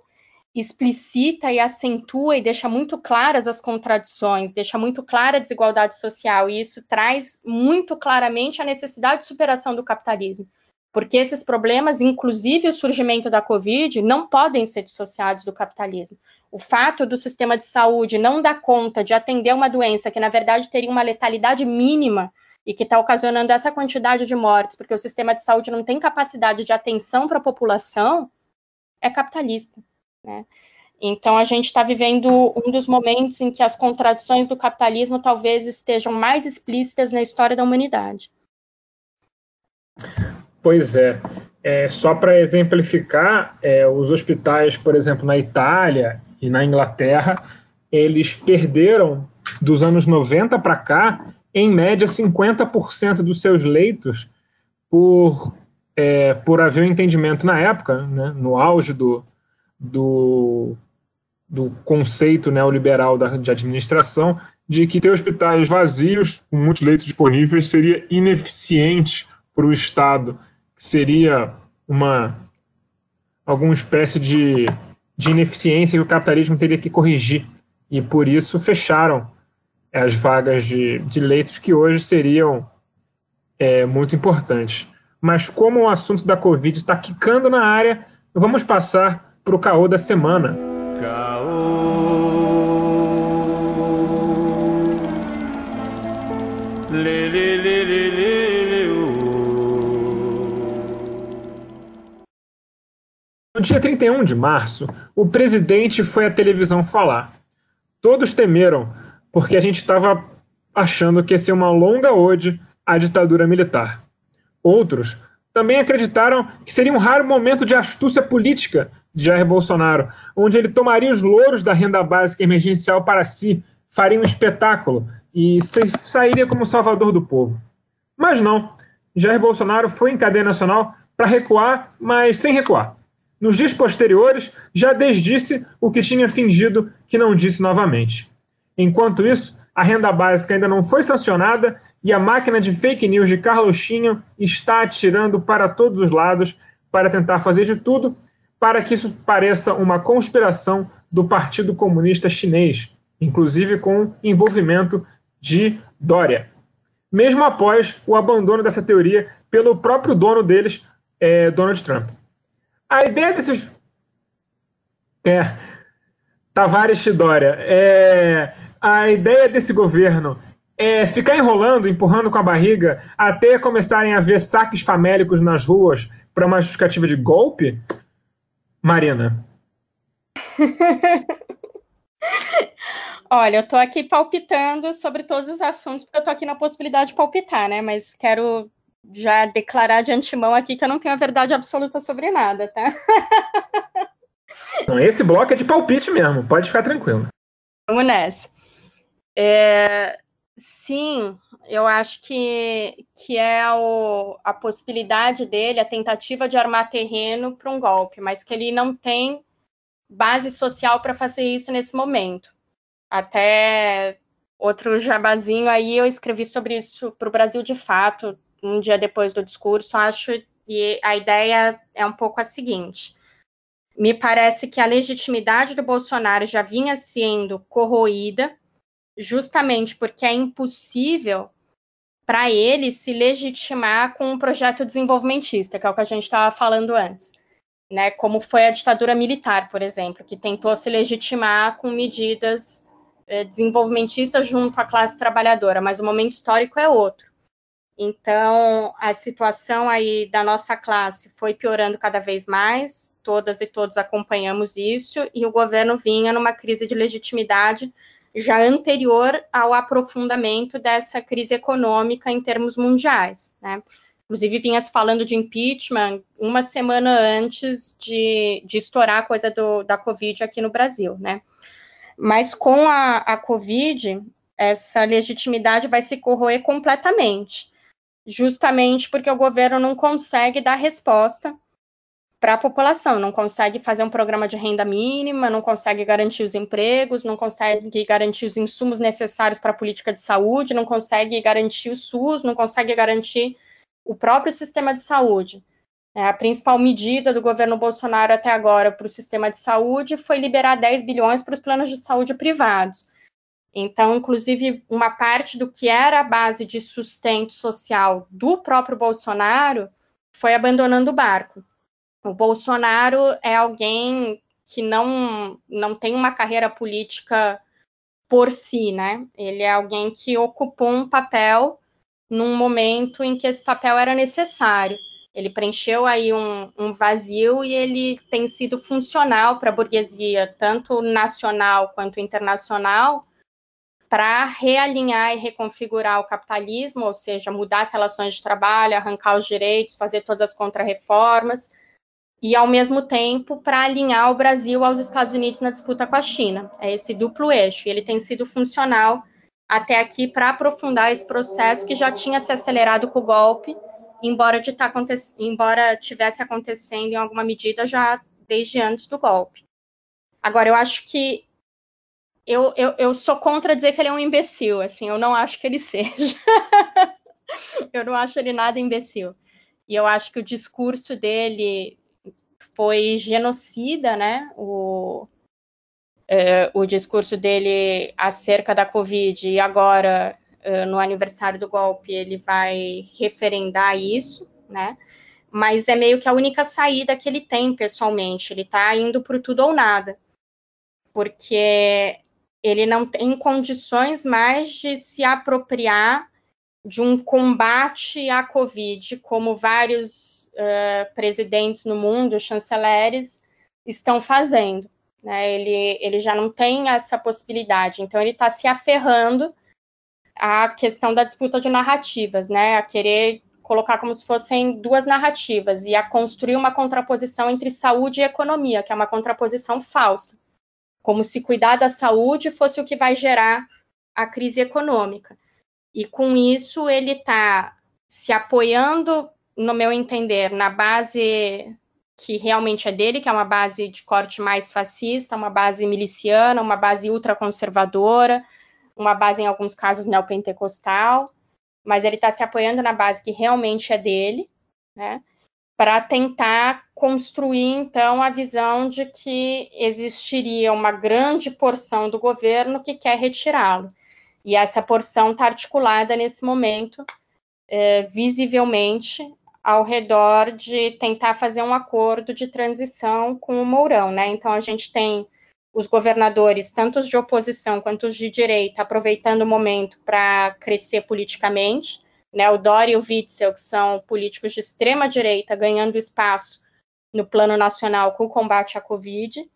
explicita e acentua e deixa muito claras as contradições, deixa muito clara a desigualdade social, e isso traz muito claramente a necessidade de superação do capitalismo. Porque esses problemas, inclusive o surgimento da Covid, não podem ser dissociados do capitalismo. O fato do sistema de saúde não dar conta de atender uma doença que, na verdade, teria uma letalidade mínima e que está ocasionando essa quantidade de mortes, porque o sistema de saúde não tem capacidade de atenção para a população, é capitalista. Né? Então, a gente está vivendo um dos momentos em que as contradições do capitalismo talvez estejam mais explícitas na história da humanidade. Pois é. é só para exemplificar, é, os hospitais, por exemplo, na Itália e na Inglaterra, eles perderam dos anos 90 para cá, em média, 50% dos seus leitos por é, por haver um entendimento na época, né, no auge do, do, do conceito neoliberal da, de administração, de que ter hospitais vazios, com muitos leitos disponíveis, seria ineficiente para o Estado, seria uma alguma espécie de, de ineficiência que o capitalismo teria que corrigir. E por isso fecharam as vagas de, de leitos que hoje seriam é, muito importantes. Mas como o assunto da Covid está quicando na área, vamos passar para o caô da semana. Caô. Lê, No dia 31 de março, o presidente foi à televisão falar. Todos temeram, porque a gente estava achando que ia ser uma longa ode à ditadura militar. Outros também acreditaram que seria um raro momento de astúcia política de Jair Bolsonaro, onde ele tomaria os louros da renda básica emergencial para si, faria um espetáculo e sairia como salvador do povo. Mas não. Jair Bolsonaro foi em cadeia nacional para recuar, mas sem recuar. Nos dias posteriores, já desdisse o que tinha fingido que não disse novamente. Enquanto isso, a renda básica ainda não foi sancionada e a máquina de fake news de Carlochinho está atirando para todos os lados para tentar fazer de tudo para que isso pareça uma conspiração do Partido Comunista Chinês, inclusive com envolvimento de Dória. Mesmo após o abandono dessa teoria pelo próprio dono deles, é, Donald Trump. A ideia desses. É. Tavares Dória. É, a ideia desse governo é ficar enrolando, empurrando com a barriga, até começarem a ver saques famélicos nas ruas para uma justificativa de golpe? Marina. [laughs] Olha, eu tô aqui palpitando sobre todos os assuntos, porque eu tô aqui na possibilidade de palpitar, né? Mas quero já declarar de antemão aqui que eu não tenho a verdade absoluta sobre nada, tá? Então, esse bloco é de palpite mesmo, pode ficar tranquilo. Vamos nessa. É, sim, eu acho que, que é o, a possibilidade dele, a tentativa de armar terreno para um golpe, mas que ele não tem base social para fazer isso nesse momento. Até outro jabazinho aí, eu escrevi sobre isso para o Brasil de Fato, um dia depois do discurso, acho que a ideia é um pouco a seguinte. Me parece que a legitimidade do Bolsonaro já vinha sendo corroída, justamente porque é impossível para ele se legitimar com um projeto desenvolvimentista, que é o que a gente estava falando antes. Né, como foi a ditadura militar, por exemplo, que tentou se legitimar com medidas eh, desenvolvimentistas junto à classe trabalhadora, mas o momento histórico é outro. Então, a situação aí da nossa classe foi piorando cada vez mais, todas e todos acompanhamos isso, e o governo vinha numa crise de legitimidade já anterior ao aprofundamento dessa crise econômica em termos mundiais, né? Inclusive, vinha se falando de impeachment uma semana antes de, de estourar a coisa do, da Covid aqui no Brasil, né? Mas com a, a Covid, essa legitimidade vai se corroer completamente justamente porque o governo não consegue dar resposta para a população, não consegue fazer um programa de renda mínima, não consegue garantir os empregos, não consegue garantir os insumos necessários para a política de saúde, não consegue garantir o SUS, não consegue garantir o próprio sistema de saúde. É, a principal medida do governo Bolsonaro até agora para o sistema de saúde foi liberar 10 bilhões para os planos de saúde privados. Então, inclusive, uma parte do que era a base de sustento social do próprio Bolsonaro foi abandonando o barco. O Bolsonaro é alguém que não, não tem uma carreira política por si, né? Ele é alguém que ocupou um papel num momento em que esse papel era necessário. Ele preencheu aí um, um vazio e ele tem sido funcional para a burguesia, tanto nacional quanto internacional, para realinhar e reconfigurar o capitalismo, ou seja, mudar as relações de trabalho, arrancar os direitos, fazer todas as contrarreformas, e ao mesmo tempo para alinhar o Brasil aos Estados Unidos na disputa com a China. É esse duplo eixo, e ele tem sido funcional até aqui para aprofundar esse processo que já tinha se acelerado com o golpe, embora, de tá embora tivesse acontecendo em alguma medida já desde antes do golpe. Agora, eu acho que eu, eu, eu sou contra dizer que ele é um imbecil, assim, eu não acho que ele [laughs] seja. eu não acho ele nada imbecil. E eu acho que o discurso dele foi genocida, né? O, é, o discurso dele acerca da Covid e agora, é, no aniversário do golpe, ele vai referendar isso, né? Mas é meio que a única saída que ele tem, pessoalmente. Ele está indo por tudo ou nada. Porque ele não tem condições mais de se apropriar de um combate à Covid, como vários uh, presidentes no mundo, chanceleres, estão fazendo. Né? Ele, ele já não tem essa possibilidade, então ele está se aferrando à questão da disputa de narrativas, né? a querer colocar como se fossem duas narrativas e a construir uma contraposição entre saúde e economia, que é uma contraposição falsa como se cuidar da saúde fosse o que vai gerar a crise econômica. E com isso ele está se apoiando, no meu entender, na base que realmente é dele, que é uma base de corte mais fascista, uma base miliciana, uma base ultraconservadora, uma base, em alguns casos, neopentecostal, mas ele está se apoiando na base que realmente é dele, né? Para tentar construir, então, a visão de que existiria uma grande porção do governo que quer retirá-lo. E essa porção está articulada nesse momento, é, visivelmente, ao redor de tentar fazer um acordo de transição com o Mourão, né? Então a gente tem os governadores, tanto os de oposição quanto os de direita, aproveitando o momento para crescer politicamente, né? O Dória e o Witzel, que são políticos de extrema direita, ganhando espaço no plano nacional com o combate à Covid.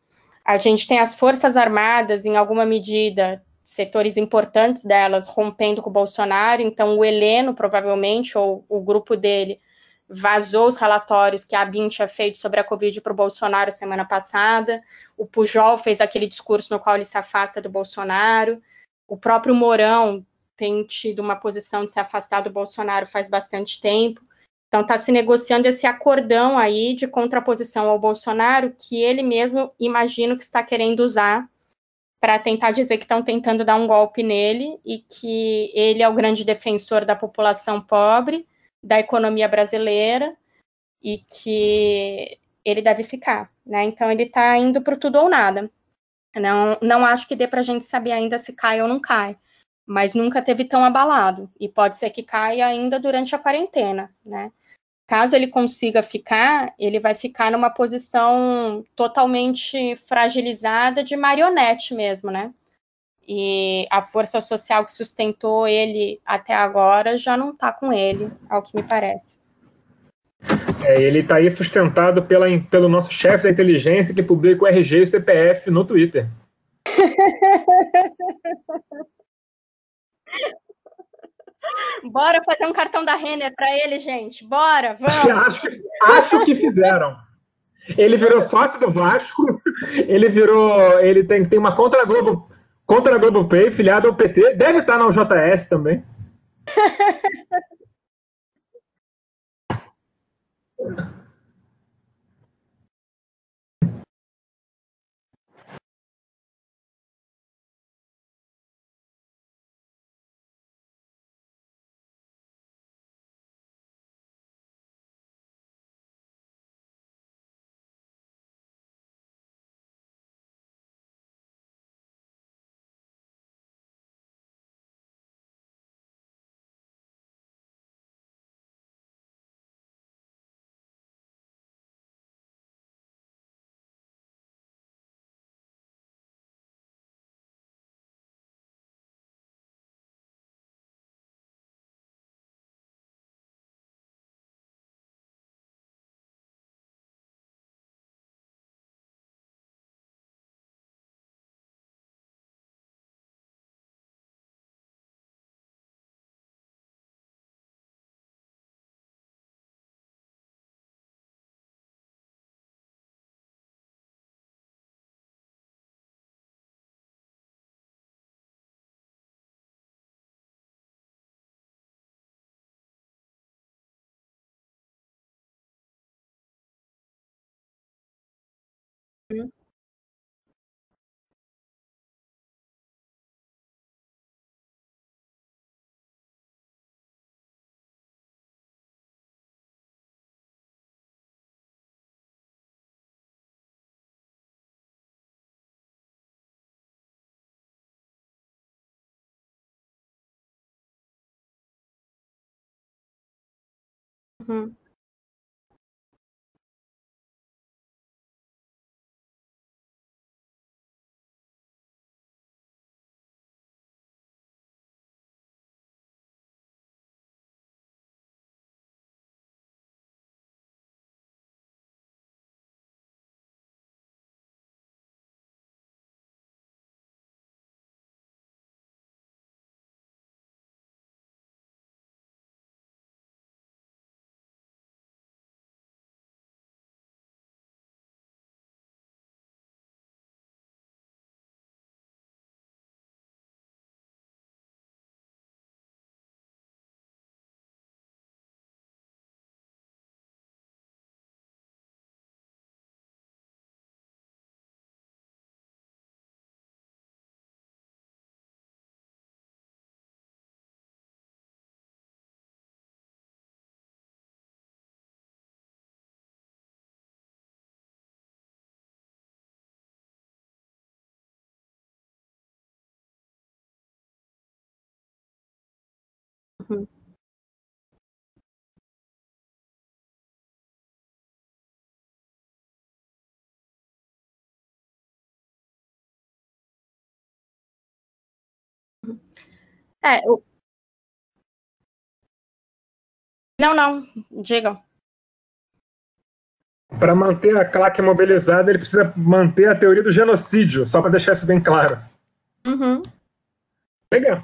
A gente tem as Forças Armadas, em alguma medida, setores importantes delas rompendo com o Bolsonaro, então o Heleno, provavelmente, ou o grupo dele, vazou os relatórios que a BIM tinha feito sobre a Covid para o Bolsonaro semana passada, o Pujol fez aquele discurso no qual ele se afasta do Bolsonaro, o próprio Mourão tem tido uma posição de se afastar do Bolsonaro faz bastante tempo, então está se negociando esse acordão aí de contraposição ao Bolsonaro, que ele mesmo imagino que está querendo usar para tentar dizer que estão tentando dar um golpe nele e que ele é o grande defensor da população pobre, da economia brasileira e que ele deve ficar, né? Então ele está indo para tudo ou nada. Não, não acho que dê para a gente saber ainda se cai ou não cai, mas nunca teve tão abalado e pode ser que caia ainda durante a quarentena, né? Caso ele consiga ficar, ele vai ficar numa posição totalmente fragilizada de marionete mesmo, né? E a força social que sustentou ele até agora já não está com ele, ao que me parece. É, ele está aí sustentado pela, pelo nosso chefe da inteligência que publica o RG e o CPF no Twitter. [laughs] Bora fazer um cartão da Renner para ele, gente. Bora, vamos. [laughs] Acho que, acho que fizeram. Ele virou sócio do Vasco. Ele virou. Ele tem, tem uma contra a Globo, contra a Globo Pay, filiado ao PT. Deve estar na JS também. [laughs] Uhum. Uhum. É, Não, não, diga Para manter a claque mobilizada, ele precisa manter a teoria do genocídio, só para deixar isso bem claro. Uhum. Legal.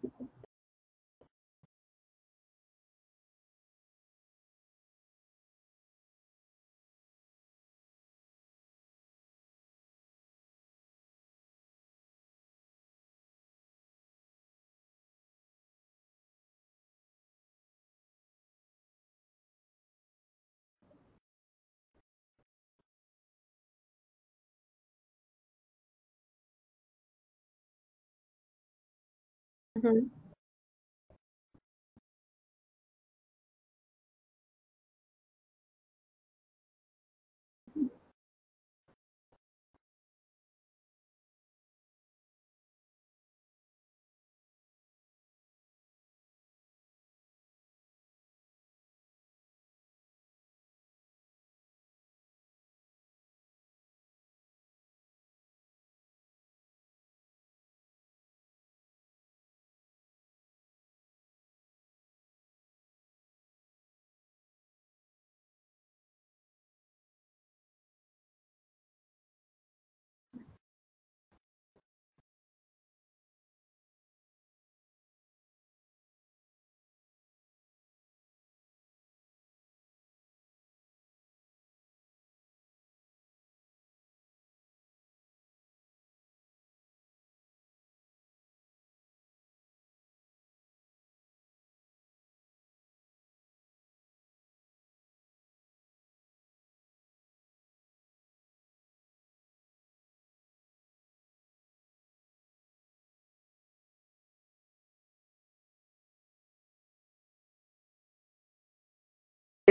Uhum.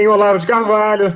Tem Olavo de Carvalho.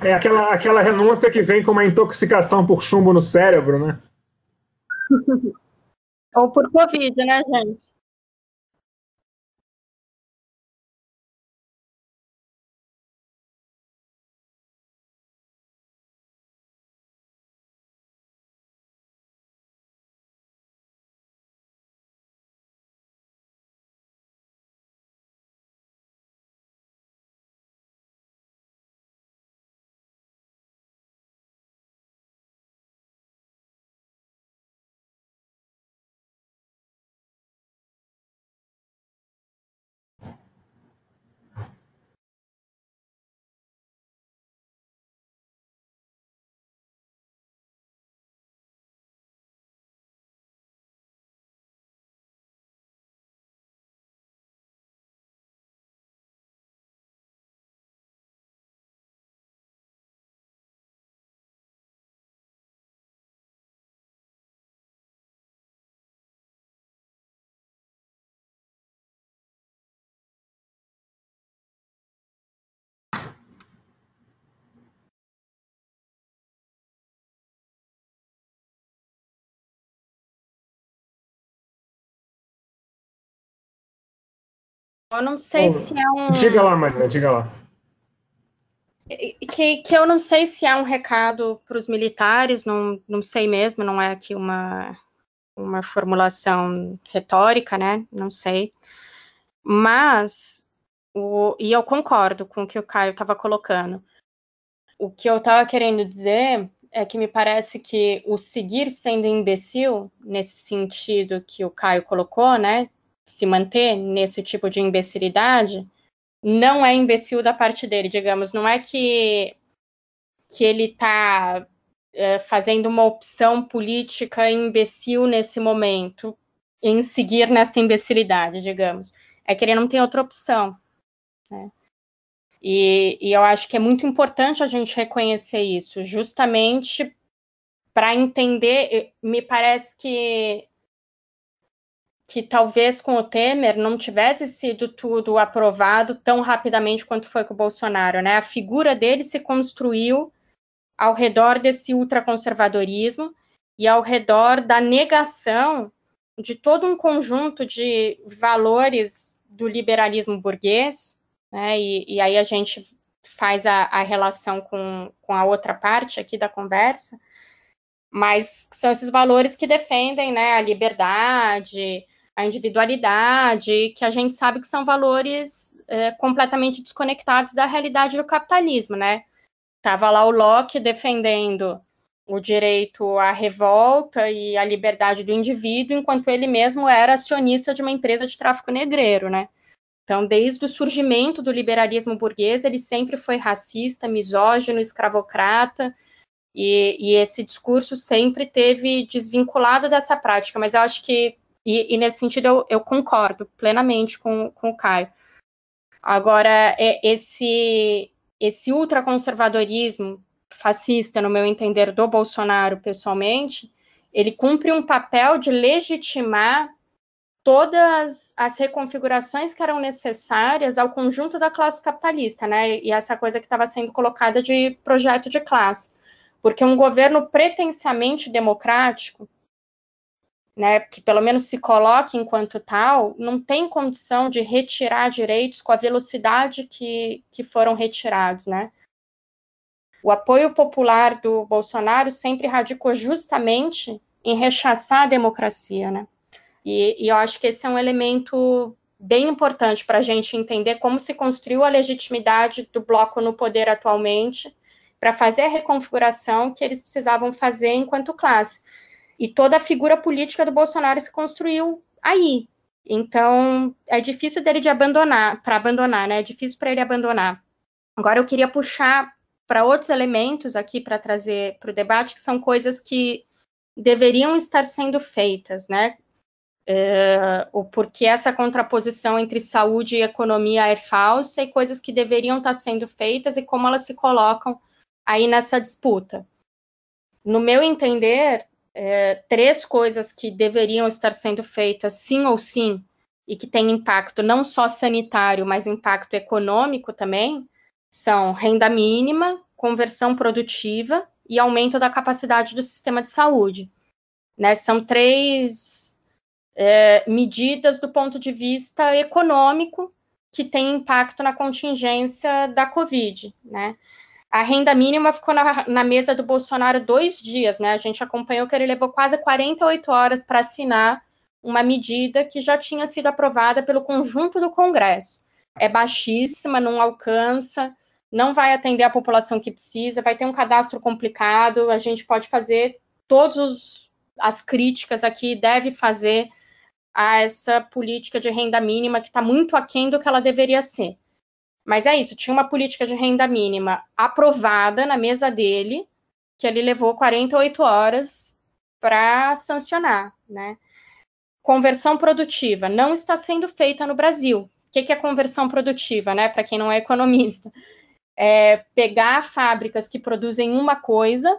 É aquela, aquela renúncia que vem com uma intoxicação por chumbo no cérebro, né? [laughs] Ou por Covid, né, gente? Eu não sei se é um. Diga lá, Marina, diga lá. Que, que eu não sei se é um recado para os militares, não, não sei mesmo, não é aqui uma, uma formulação retórica, né? Não sei. Mas, o, e eu concordo com o que o Caio estava colocando. O que eu estava querendo dizer é que me parece que o seguir sendo imbecil, nesse sentido que o Caio colocou, né? Se manter nesse tipo de imbecilidade, não é imbecil da parte dele, digamos. Não é que, que ele está é, fazendo uma opção política imbecil nesse momento, em seguir nessa imbecilidade, digamos. É que ele não tem outra opção. Né? E, e eu acho que é muito importante a gente reconhecer isso, justamente para entender. Me parece que que talvez com o Temer não tivesse sido tudo aprovado tão rapidamente quanto foi com o Bolsonaro, né? A figura dele se construiu ao redor desse ultraconservadorismo e ao redor da negação de todo um conjunto de valores do liberalismo burguês, né? E, e aí a gente faz a, a relação com, com a outra parte aqui da conversa, mas são esses valores que defendem né, a liberdade, a individualidade, que a gente sabe que são valores é, completamente desconectados da realidade do capitalismo, né? Tava lá o Locke defendendo o direito à revolta e à liberdade do indivíduo, enquanto ele mesmo era acionista de uma empresa de tráfico negreiro, né? Então, desde o surgimento do liberalismo burguês, ele sempre foi racista, misógino, escravocrata, e, e esse discurso sempre teve desvinculado dessa prática. Mas eu acho que e, e nesse sentido eu, eu, concordo plenamente com, com o Caio. Agora, é, esse, esse ultraconservadorismo fascista, no meu entender, do Bolsonaro pessoalmente, ele cumpre um papel de legitimar todas as reconfigurações que eram necessárias ao conjunto da classe capitalista, né? E essa coisa que estava sendo colocada de projeto de classe. Porque um governo pretensamente democrático, né, que pelo menos se coloque enquanto tal, não tem condição de retirar direitos com a velocidade que, que foram retirados, né? O apoio popular do Bolsonaro sempre radicou justamente em rechaçar a democracia, né? E, e eu acho que esse é um elemento bem importante para a gente entender como se construiu a legitimidade do bloco no poder atualmente, para fazer a reconfiguração que eles precisavam fazer enquanto classe. E toda a figura política do Bolsonaro se construiu aí. Então, é difícil dele de abandonar, para abandonar, né? É difícil para ele abandonar. Agora eu queria puxar para outros elementos aqui para trazer para o debate, que são coisas que deveriam estar sendo feitas, né? É, o porquê essa contraposição entre saúde e economia é falsa e coisas que deveriam estar sendo feitas e como elas se colocam aí nessa disputa. No meu entender, é, três coisas que deveriam estar sendo feitas sim ou sim, e que têm impacto não só sanitário, mas impacto econômico também, são renda mínima, conversão produtiva e aumento da capacidade do sistema de saúde. Né? São três é, medidas do ponto de vista econômico que têm impacto na contingência da Covid. Né? A renda mínima ficou na, na, mesa do Bolsonaro dois dias, né? A gente acompanhou que ele levou quase 48 horas para assinar uma medida que já tinha sido aprovada pelo conjunto do Congresso. É baixíssima, não alcança, não vai atender a população que precisa, vai ter um cadastro complicado, a gente pode fazer todas as críticas aqui, deve fazer a essa política de renda mínima que está muito aquém do que ela deveria ser. Mas é isso, tinha uma política de renda mínima aprovada na mesa dele, que ele levou 48 horas para sancionar, né? Conversão produtiva não está sendo feita no Brasil. O que é conversão produtiva, né? Para quem não é economista, é pegar fábricas que produzem uma coisa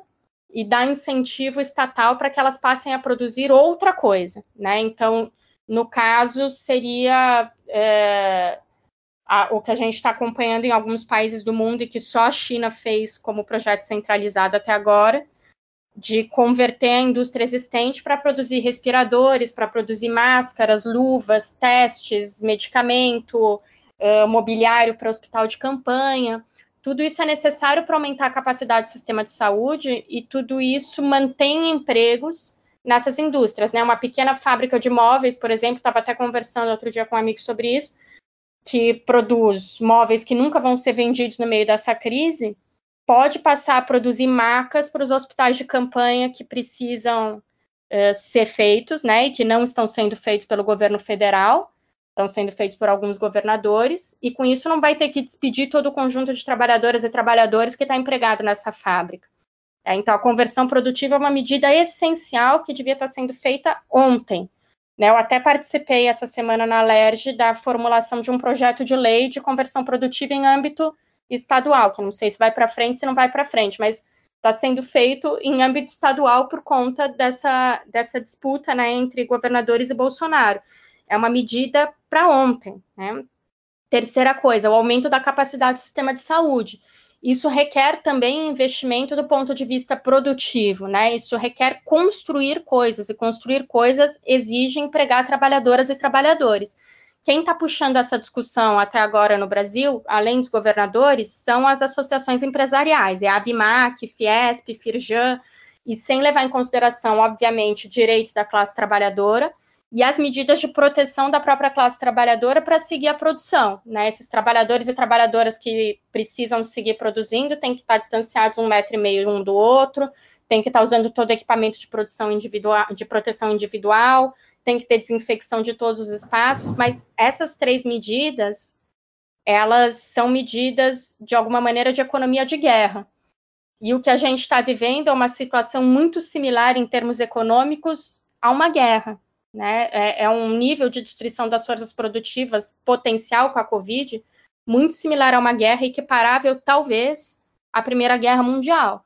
e dar incentivo estatal para que elas passem a produzir outra coisa, né? Então, no caso, seria é, a, o que a gente está acompanhando em alguns países do mundo e que só a China fez como projeto centralizado até agora, de converter a indústria existente para produzir respiradores, para produzir máscaras, luvas, testes, medicamento, uh, mobiliário para hospital de campanha. Tudo isso é necessário para aumentar a capacidade do sistema de saúde e tudo isso mantém empregos nessas indústrias. Né? Uma pequena fábrica de móveis, por exemplo, estava até conversando outro dia com um amigo sobre isso, que produz móveis que nunca vão ser vendidos no meio dessa crise, pode passar a produzir marcas para os hospitais de campanha que precisam uh, ser feitos, né, e que não estão sendo feitos pelo governo federal, estão sendo feitos por alguns governadores, e com isso não vai ter que despedir todo o conjunto de trabalhadoras e trabalhadores que está empregado nessa fábrica. É, então, a conversão produtiva é uma medida essencial que devia estar sendo feita ontem, né, eu até participei essa semana na LERJ da formulação de um projeto de lei de conversão produtiva em âmbito estadual, que não sei se vai para frente, se não vai para frente, mas está sendo feito em âmbito estadual por conta dessa, dessa disputa né, entre governadores e Bolsonaro. É uma medida para ontem. Né? Terceira coisa, o aumento da capacidade do sistema de saúde. Isso requer também investimento do ponto de vista produtivo, né? Isso requer construir coisas, e construir coisas exige empregar trabalhadoras e trabalhadores. Quem está puxando essa discussão até agora no Brasil, além dos governadores, são as associações empresariais, é a ABMAC, Fiesp, Firjan, e sem levar em consideração, obviamente, direitos da classe trabalhadora, e as medidas de proteção da própria classe trabalhadora para seguir a produção. Né? Esses trabalhadores e trabalhadoras que precisam seguir produzindo têm que estar distanciados um metro e meio um do outro, tem que estar usando todo o equipamento de produção individual, de proteção individual, tem que ter desinfecção de todos os espaços, mas essas três medidas, elas são medidas, de alguma maneira, de economia de guerra. E o que a gente está vivendo é uma situação muito similar em termos econômicos a uma guerra né? É, é, um nível de destruição das forças produtivas potencial com a Covid muito similar a uma guerra equiparável, talvez, à Primeira Guerra Mundial.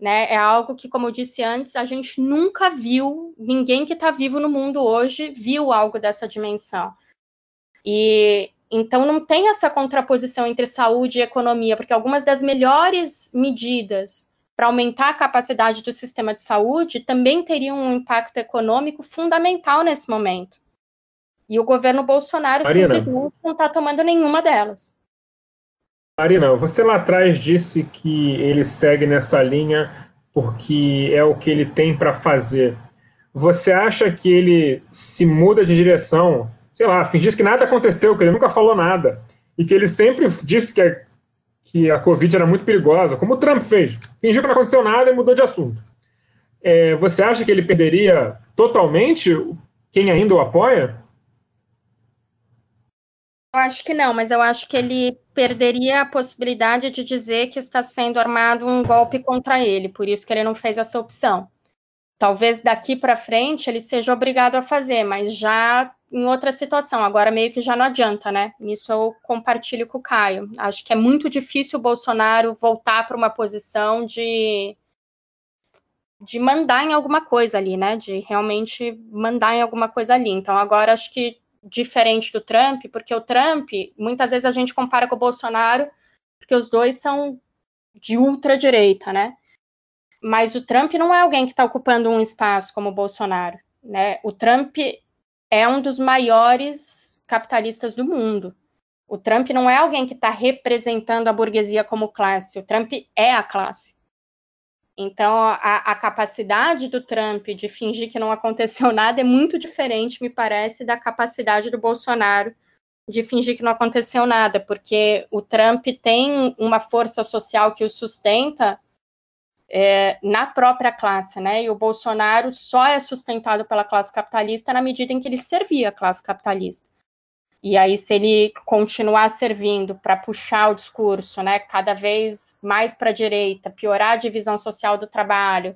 Né? É algo que, como eu disse antes, a gente nunca viu, ninguém que está vivo no mundo hoje viu algo dessa dimensão. E então não tem essa contraposição entre saúde e economia, porque algumas das melhores medidas para aumentar a capacidade do sistema de saúde também teria um impacto econômico fundamental nesse momento. E o governo Bolsonaro Marina, simplesmente não está tomando nenhuma delas. Marina, você lá atrás disse que ele segue nessa linha porque é o que ele tem para fazer. Você acha que ele se muda de direção, sei lá, fingir que nada aconteceu, que ele nunca falou nada, e que ele sempre disse que é que a Covid era muito perigosa, como o Trump fez. Fingiu que não aconteceu nada e mudou de assunto. É, você acha que ele perderia totalmente quem ainda o apoia? Eu acho que não, mas eu acho que ele perderia a possibilidade de dizer que está sendo armado um golpe contra ele, por isso que ele não fez essa opção. Talvez daqui para frente ele seja obrigado a fazer, mas já em outra situação. Agora meio que já não adianta, né? Isso eu compartilho com o Caio. Acho que é muito difícil o Bolsonaro voltar para uma posição de de mandar em alguma coisa ali, né? De realmente mandar em alguma coisa ali. Então agora acho que diferente do Trump, porque o Trump, muitas vezes a gente compara com o Bolsonaro, porque os dois são de ultradireita, né? Mas o Trump não é alguém que está ocupando um espaço como o Bolsonaro, né? O Trump é um dos maiores capitalistas do mundo. O Trump não é alguém que está representando a burguesia como classe. O Trump é a classe. Então, a, a, capacidade do Trump de fingir que não aconteceu [laughs] nada é muito diferente, me parece, da capacidade do Bolsonaro de fingir que não aconteceu nada, porque o Trump tem uma força social que o sustenta é, na própria classe, né? E o Bolsonaro só é sustentado pela classe capitalista na medida em que ele servia a classe capitalista. E aí, se ele continuar servindo para puxar o discurso, né, cada vez mais para a direita, piorar a divisão social do trabalho,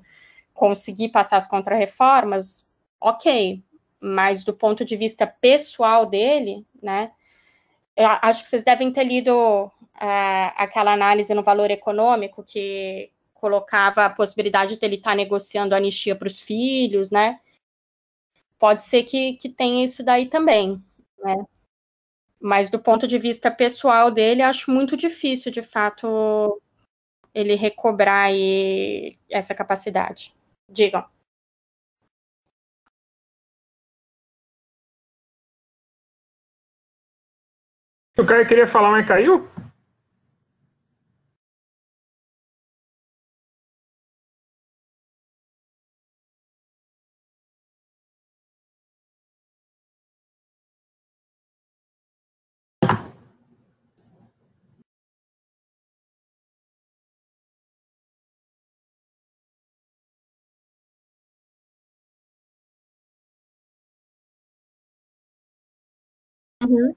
conseguir passar as contrarreformas, ok. Mas do ponto de vista pessoal dele, né, eu acho que vocês devem ter lido uh, aquela análise no valor econômico que colocava a possibilidade de ele estar tá negociando anistia para os filhos, né? Pode ser que, que tenha isso daí também, né? Mas do ponto de vista pessoal dele, acho muito difícil, de fato, ele recobrar essa capacidade. Digam. O Caio queria falar, mas caiu? Uhum.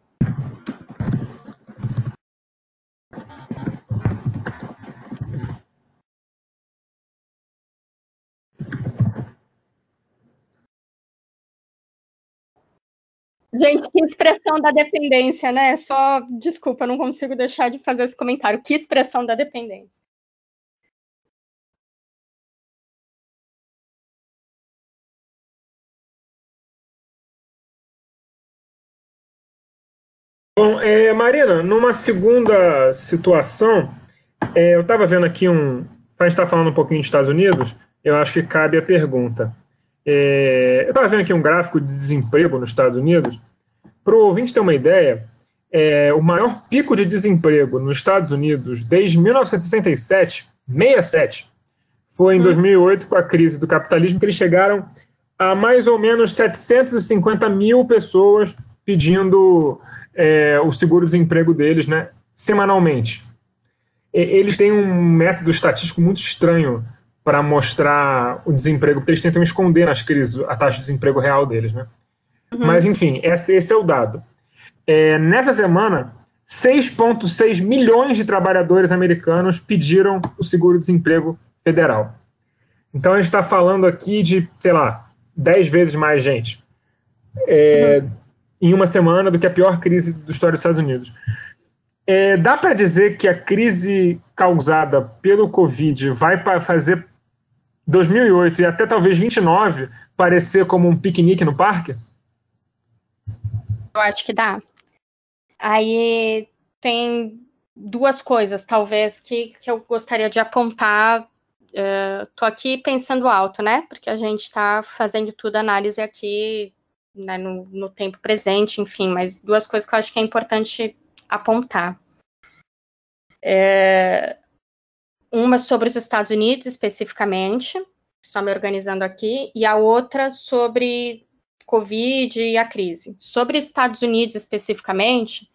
Gente, que expressão da dependência, né? Só, desculpa, não consigo deixar de fazer esse comentário. Que expressão da dependência. Bom, é, Marina, numa segunda situação, é, eu estava vendo aqui um. A gente está falando um pouquinho dos Estados Unidos, eu acho que cabe a pergunta. É, eu estava vendo aqui um gráfico de desemprego nos Estados Unidos. Para o ouvinte ter uma ideia, é, o maior pico de desemprego nos Estados Unidos desde 1967, 67, foi em 2008 com a crise do capitalismo, que eles chegaram a mais ou menos 750 mil pessoas pedindo é, o seguro-desemprego deles né, semanalmente. E, eles têm um método estatístico muito estranho para mostrar o desemprego, porque eles tentam esconder nas crises a taxa de desemprego real deles. Né? Uhum. Mas, enfim, esse, esse, é o dado. É, nessa semana, 6,6 milhões de trabalhadores americanos pediram o seguro-desemprego federal. Então, a gente está falando aqui de, sei lá, 10 vezes mais gente. É, uhum em uma semana do que a pior crise da história dos Estados Unidos. É, dá para dizer que a crise causada pelo Covid vai fazer 2008 e até talvez 29 parecer como um piquenique no parque? Eu acho que dá. Aí tem duas coisas, talvez, que, que eu gostaria de apontar. Estou uh, aqui pensando alto, né? Porque a gente está fazendo tudo análise aqui né, no, no tempo presente, enfim, mas duas coisas que eu acho que é importante apontar. É, uma sobre os Estados Unidos especificamente, só me organizando aqui, e a outra sobre Covid e a crise. Sobre Estados Unidos especificamente,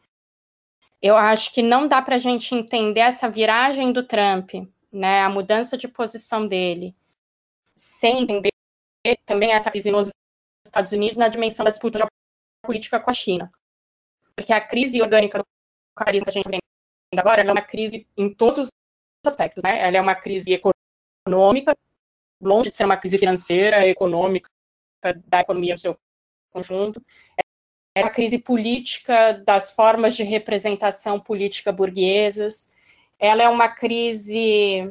eu acho que não dá para a gente entender essa viragem do Trump, né, a mudança de posição dele, sem entender também essa crise nos Estados Unidos na dimensão da disputa política com a China. Porque a crise orgânica do capitalismo que a gente vem agora é uma crise em todos os aspectos. Né? Ela é uma crise econômica, longe de ser uma crise financeira, econômica, da economia no seu conjunto. É uma crise política das formas de representação política burguesas. Ela é uma crise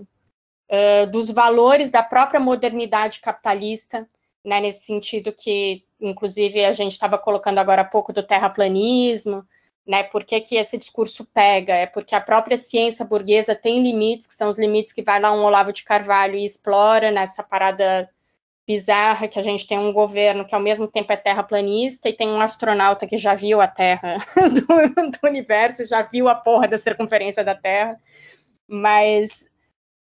uh, dos valores da própria modernidade capitalista né, nesse sentido que, inclusive, a gente estava colocando agora há pouco do terraplanismo, Né? Por que, que esse discurso pega? É porque a própria ciência burguesa tem limites, que são os limites que vai lá um Olavo de Carvalho e explora nessa parada bizarra que a gente tem um governo que ao mesmo tempo é terraplanista e tem um astronauta que já viu a Terra [laughs] do, do universo, já viu a porra da circunferência da Terra, mas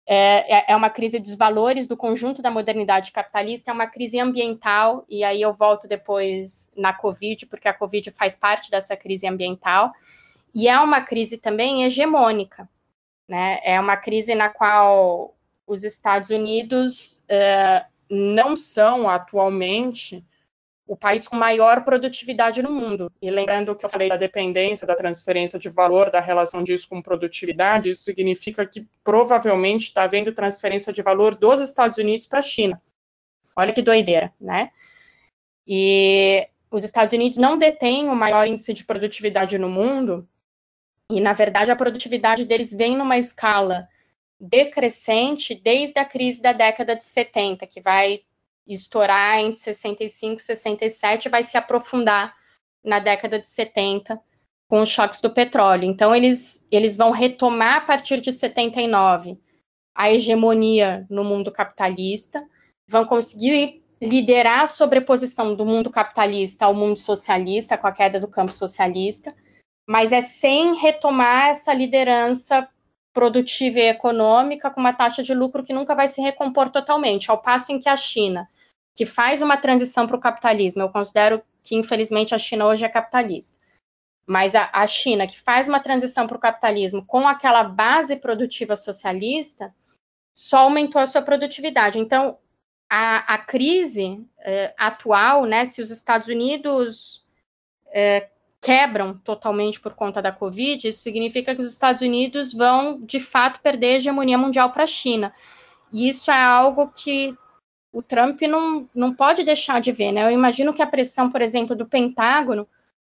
é, é uma crise dos valores do conjunto da modernidade capitalista, é uma crise ambiental, e aí eu volto depois na Covid, porque a Covid faz parte dessa crise ambiental, e é uma crise também hegemônica, né? É uma crise na qual os Estados Unidos uh, não são atualmente o país com maior produtividade no mundo. E lembrando que eu falei da dependência, da transferência de valor, da relação disso com produtividade, isso significa que provavelmente está havendo transferência de valor dos Estados Unidos para a China. Olha que doideira, né? E os Estados Unidos não detêm o maior índice de produtividade no mundo, e na verdade a produtividade deles vem numa escala decrescente desde a crise da década de 70, que vai estourar entre 65 e 67 e vai se aprofundar na década de 70 com os choques do petróleo. Então, eles, eles vão retomar a partir de 79 a hegemonia no mundo capitalista, vão conseguir liderar a sobreposição do mundo capitalista ao mundo socialista, com a queda do campo socialista, mas é sem retomar essa liderança produtiva e econômica com uma taxa de lucro que nunca vai se recompor totalmente, ao passo em que a China, que faz uma transição para o capitalismo, eu considero que infelizmente a China hoje é capitalista, mas a, a China, que faz uma transição para o capitalismo com aquela base produtiva socialista, só aumentou a sua produtividade. Então, a, a crise eh, atual, né, se os Estados Unidos eh, quebram totalmente por conta da Covid, isso significa que os Estados Unidos vão, de fato, perder a hegemonia mundial para a China. E isso é algo que o Trump não, não pode deixar de ver, né? Eu imagino que a pressão, por exemplo, do Pentágono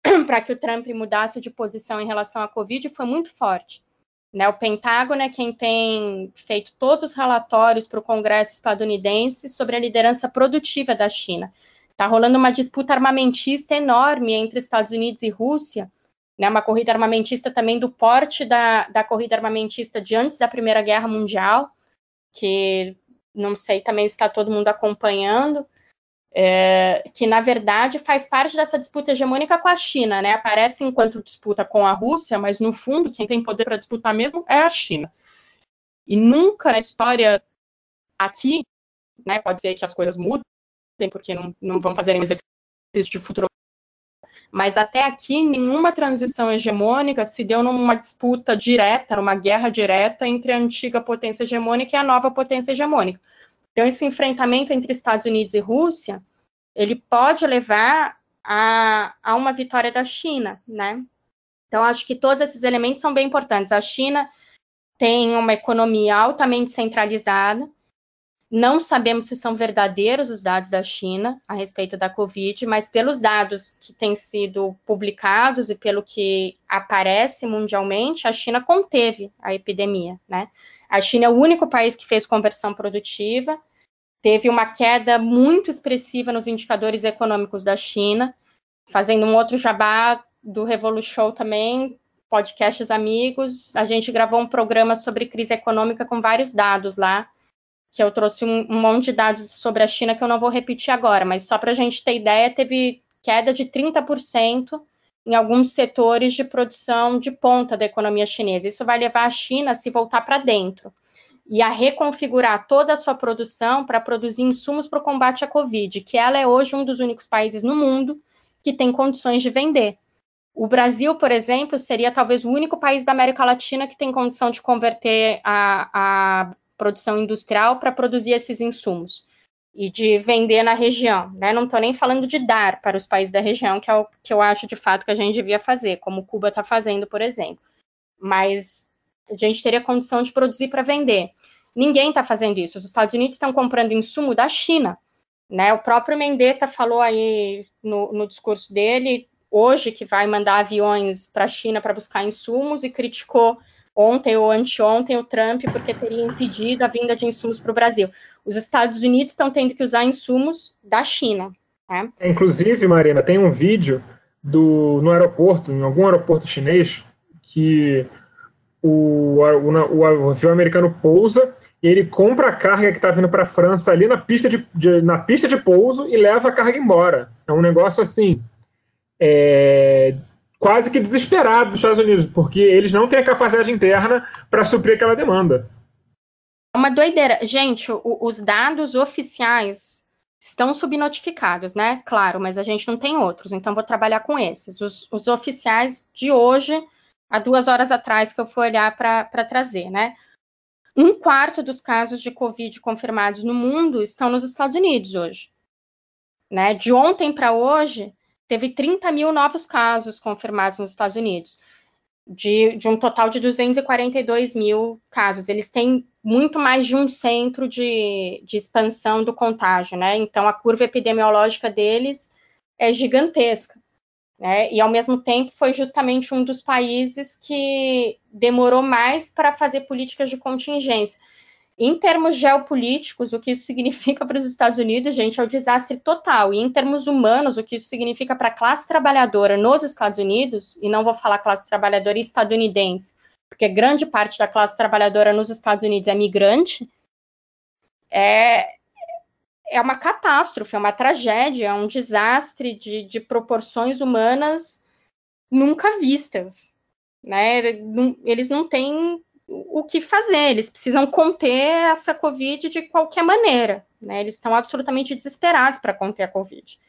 [clears throat] para que o Trump mudasse de posição em relação à Covid foi muito forte. Né, o Pentágono é quem tem feito todos os relatórios para o Congresso estadunidense sobre a liderança produtiva da China. Está rolando uma disputa armamentista enorme entre Estados Unidos e Rússia, né, uma corrida armamentista também do porte da, da corrida armamentista de antes da Primeira Guerra Mundial, que não sei também está todo mundo acompanhando, é, que na verdade faz parte dessa disputa hegemônica com a China, né? Aparece enquanto disputa com a Rússia, mas no fundo quem tem poder para disputar mesmo é a China. E nunca na história aqui, né? Pode ser que as coisas mudem, porque não, não vão fazer exercício de futuro. Mas até aqui, nenhuma transição hegemônica se deu numa disputa direta, numa guerra direta entre a antiga potência hegemônica e a nova potência hegemônica. Então, esse enfrentamento entre Estados Unidos e Rússia, ele pode levar a, a uma vitória da China, né? Então, acho que todos esses elementos são bem importantes. A China tem uma economia altamente centralizada, não sabemos se são verdadeiros os dados da China a respeito da Covid, mas pelos dados que têm sido publicados e pelo que aparece mundialmente, a China conteve a epidemia, né? A China é o único país que fez conversão produtiva, teve uma queda muito expressiva nos indicadores econômicos da China, fazendo um outro jabá do Revolution também, podcasts amigos, a gente gravou um programa sobre crise econômica com vários dados lá, que eu trouxe um, um, monte de dados sobre a China que eu não vou repetir agora, mas só para a gente ter ideia, teve queda de 30% em alguns setores de produção de ponta da economia chinesa. Isso vai levar a China a se voltar para dentro e a reconfigurar toda a sua produção para produzir insumos para o combate à Covid, que ela é hoje um dos únicos países no mundo que tem condições de vender. O Brasil, por exemplo, seria talvez o único país da América Latina que tem condição de converter a, a produção industrial para produzir esses insumos e de vender na região, né? Não estou nem falando de dar para os países da região, que é o que eu acho de fato que a gente devia fazer, como Cuba está fazendo, por exemplo. Mas a gente teria condição de produzir para vender. Ninguém está fazendo isso. Os Estados Unidos estão comprando insumo da China. Né? O próprio Mendetta falou aí no, no discurso dele hoje que vai mandar aviões para a China para buscar insumos e criticou ontem ou anteontem o Trump porque teria impedido a vinda de insumos para o Brasil. Os Estados Unidos estão tendo que usar insumos da China. Né? Inclusive, Marina, tem um vídeo do, no aeroporto, em algum aeroporto chinês, que o, o, o avião americano pousa e ele compra a carga que está vindo para a França ali na pista de, de, na pista de pouso e leva a carga embora. É um negócio assim, é, quase que desesperado dos Estados Unidos, porque eles não têm a capacidade interna para suprir aquela demanda. É uma doideira. Gente, o, os dados oficiais estão subnotificados, né? Claro, mas a gente não tem outros, então vou trabalhar com esses. Os, os oficiais de hoje, há duas horas atrás que eu fui olhar para trazer, né? Um quarto dos casos de Covid confirmados no mundo estão nos Estados Unidos hoje. Né? De ontem para hoje, teve 30 mil novos casos confirmados nos Estados Unidos, de, de, um total de 242 mil casos. Eles têm muito mais de um centro de, de expansão do contágio, né? Então, a curva epidemiológica deles é gigantesca. Né? E, ao mesmo tempo, foi justamente um dos países que demorou mais para fazer políticas de contingência. Em termos geopolíticos, o que isso significa para os Estados Unidos, gente, é o um desastre total. E em termos humanos, o que isso significa para a classe trabalhadora nos Estados Unidos, e não vou falar classe trabalhadora estadunidense, porque grande parte da classe trabalhadora nos Estados Unidos é migrante, é, é uma catástrofe, é uma tragédia, é um desastre de, de proporções humanas nunca vistas. Né? Eles não têm o que fazer, eles precisam conter essa Covid de qualquer maneira. Né? Eles estão absolutamente desesperados para conter a Covid.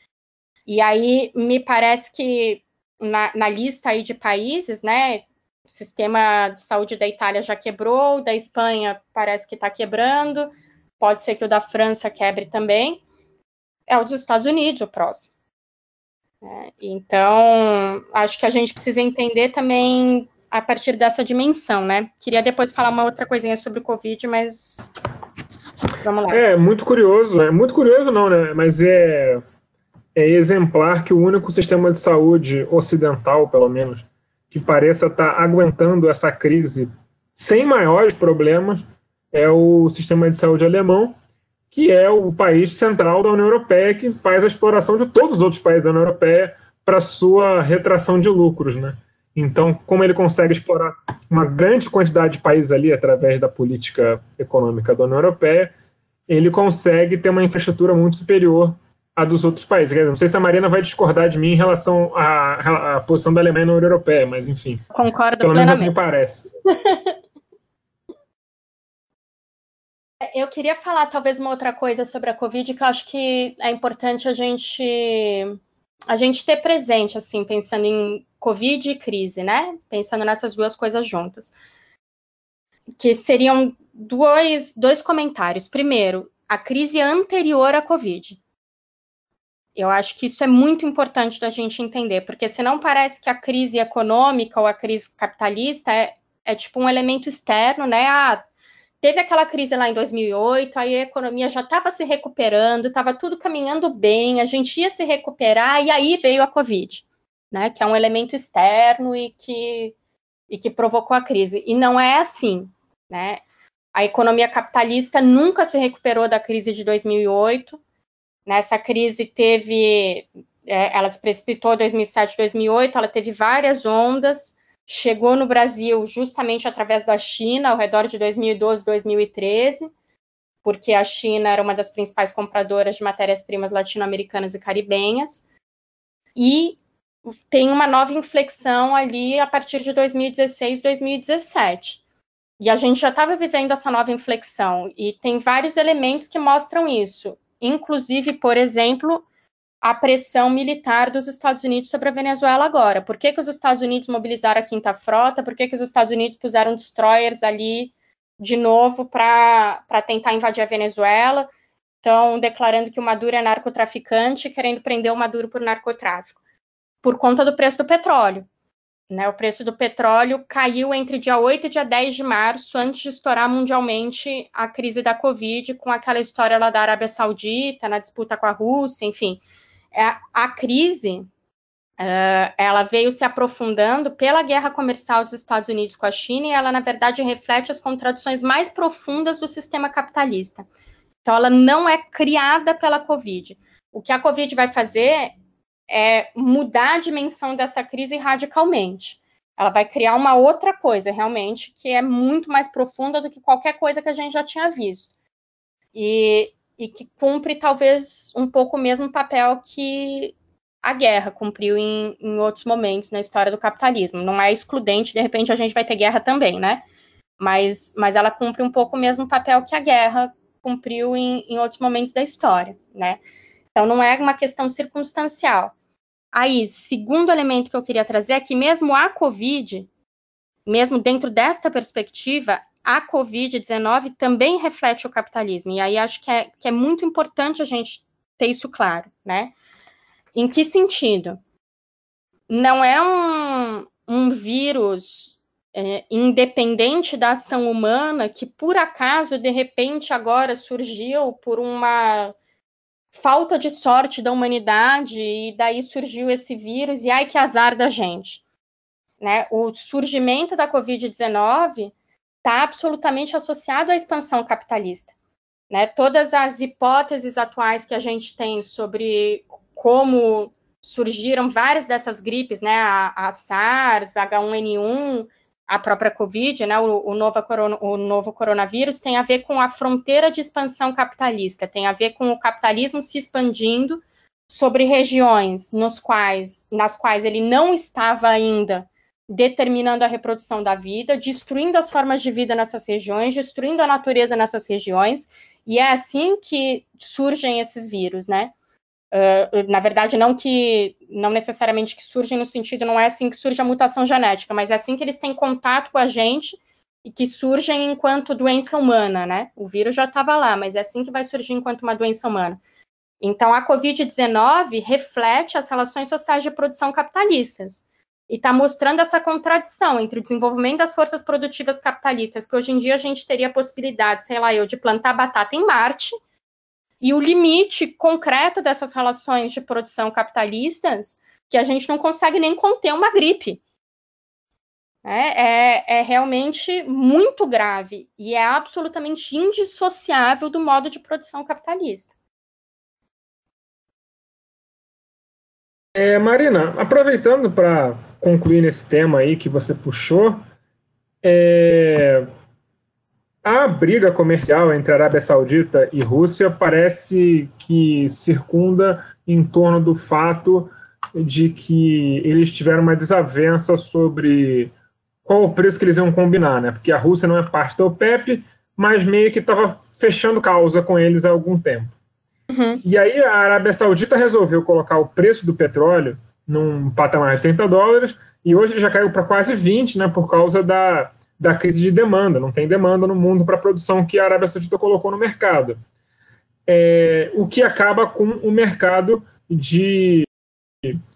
E aí me parece que na, na lista aí de países, né, o sistema de saúde da Itália já quebrou, da Espanha parece que está quebrando, pode ser que o da França quebre também, é o dos Estados Unidos o próximo. É, então, acho que a gente precisa entender também a partir dessa dimensão, né? Queria depois falar uma outra coisinha sobre o Covid, mas vamos lá. É, muito curioso, é muito curioso não, né? Mas é, é exemplar que o único sistema de saúde ocidental, pelo menos, que pareça estar tá aguentando essa crise sem maiores problemas, é o sistema de saúde alemão, que é o país central da União Europeia que faz a exploração de todos os outros países da União Europeia para sua retração de lucros, né? Então, como ele consegue explorar uma grande quantidade de países ali através da política econômica da União Europeia, ele consegue ter uma infraestrutura muito superior à dos outros países. Não sei se a Marina vai discordar de mim em relação à, à posição da Alemanha na União Europeia, mas enfim. Concordo pelo menos é o que me parece. [laughs] Eu queria falar talvez uma outra coisa sobre a Covid que eu acho que é importante a gente a gente ter presente, assim, pensando em Covid e crise, né? Pensando nessas duas coisas juntas. Que seriam dois, dois comentários. Primeiro, a crise anterior à Covid. Eu acho que isso é muito importante da gente entender, porque senão parece que a crise econômica ou a crise capitalista é, é tipo um elemento externo, né? Ah, Teve aquela crise lá em 2008, aí a economia já estava se recuperando, estava tudo caminhando bem, a gente ia se recuperar, e aí veio a Covid, né, que é um elemento externo e que, e que provocou a crise. E não é assim, né? A economia capitalista nunca se recuperou da crise de 2008. Nessa crise teve, é, ela se precipitou em 2007, 2008, ela teve várias ondas, chegou no Brasil justamente através da China, ao redor de 2012, 2013, porque a China era uma das principais compradoras de matérias-primas latino-americanas e caribenhas, e tem uma nova inflexão ali a partir de 2016, 2017. E a gente já estava vivendo essa nova inflexão, e tem vários elementos que mostram isso, inclusive, por exemplo, a pressão militar dos Estados Unidos sobre a Venezuela agora. Por que, que os Estados Unidos mobilizaram a Quinta Frota? Por que, que os Estados Unidos puseram destroyers ali de novo para tentar invadir a Venezuela? Estão declarando que o Maduro é narcotraficante, querendo prender o Maduro por narcotráfico. Por conta do preço do petróleo. Né, o preço do petróleo caiu entre dia 8 e dia 10 de março, antes de estourar mundialmente a crise da Covid, com aquela história lá da Arábia Saudita, na disputa com a Rússia, enfim. É, a crise uh, ela veio se aprofundando pela guerra comercial dos Estados Unidos com a China e ela, na verdade, reflete as contradições mais profundas do sistema capitalista. Então, ela não é criada pela Covid. O que a Covid vai fazer é mudar a dimensão dessa crise radicalmente. Ela vai criar uma outra coisa, realmente, que é muito mais profunda do que qualquer coisa que a gente já tinha visto. E, e que cumpre, talvez, um pouco o mesmo papel que a guerra cumpriu em, em outros momentos na história do capitalismo. Não é excludente, de repente a gente vai ter guerra também, né? Mas, mas ela cumpre um pouco o mesmo papel que a guerra cumpriu em, em outros momentos da história, né? Então, não é uma questão circunstancial. Aí, segundo elemento que eu queria trazer é que mesmo a Covid, mesmo dentro desta perspectiva, a Covid-19 também reflete o capitalismo. E aí acho que é, que é muito importante a gente ter isso claro, né? Em que sentido? Não é um, um vírus é, independente da ação humana que, por acaso, de repente, agora surgiu por uma falta de sorte da humanidade e daí surgiu esse vírus e ai que azar da gente. Né? O surgimento da Covid-19 está absolutamente associado à expansão capitalista. Né? Todas as hipóteses atuais que a gente tem sobre como surgiram várias dessas gripes, né? A, a SARS, H1N1, a própria Covid, né, o, o, novo corona, o novo coronavírus, tem a ver com a fronteira de expansão capitalista, tem a ver com o capitalismo se expandindo sobre regiões nos quais, nas quais ele não estava ainda determinando a reprodução da vida, destruindo as formas de vida nessas regiões, destruindo a natureza nessas regiões, e é assim que surgem esses vírus, né? Uh, na verdade, não que não necessariamente que surgem no sentido, não é assim que surge a mutação genética, mas é assim que eles têm contato com a gente e que surgem enquanto doença humana, né? O vírus já estava lá, mas é assim que vai surgir enquanto uma doença humana. Então, a Covid-19 reflete as relações sociais de produção capitalistas e está mostrando essa contradição entre o desenvolvimento das forças produtivas capitalistas, que hoje em dia a gente teria a possibilidade, sei lá, eu, de plantar batata em Marte, e o limite concreto dessas relações de produção capitalistas, que a gente não consegue nem conter uma gripe. É, é, é, realmente muito grave e é absolutamente indissociável do modo de produção capitalista. É, Marina, aproveitando para concluir nesse tema aí que você puxou, é, a briga comercial entre Arábia Saudita e Rússia parece que circunda em torno do fato de que eles tiveram uma desavença sobre qual o preço que eles iam combinar, né? Porque a Rússia não é parte da OPEP, mas meio que estava fechando causa com eles há algum tempo. Uhum. E aí a Arábia Saudita resolveu colocar o preço do petróleo num patamar de 30 dólares e hoje ele já caiu para quase 20, né? Por causa da da crise de demanda. Não tem demanda no mundo para a produção que a Arábia Saudita colocou no mercado. É, o que acaba com o mercado de,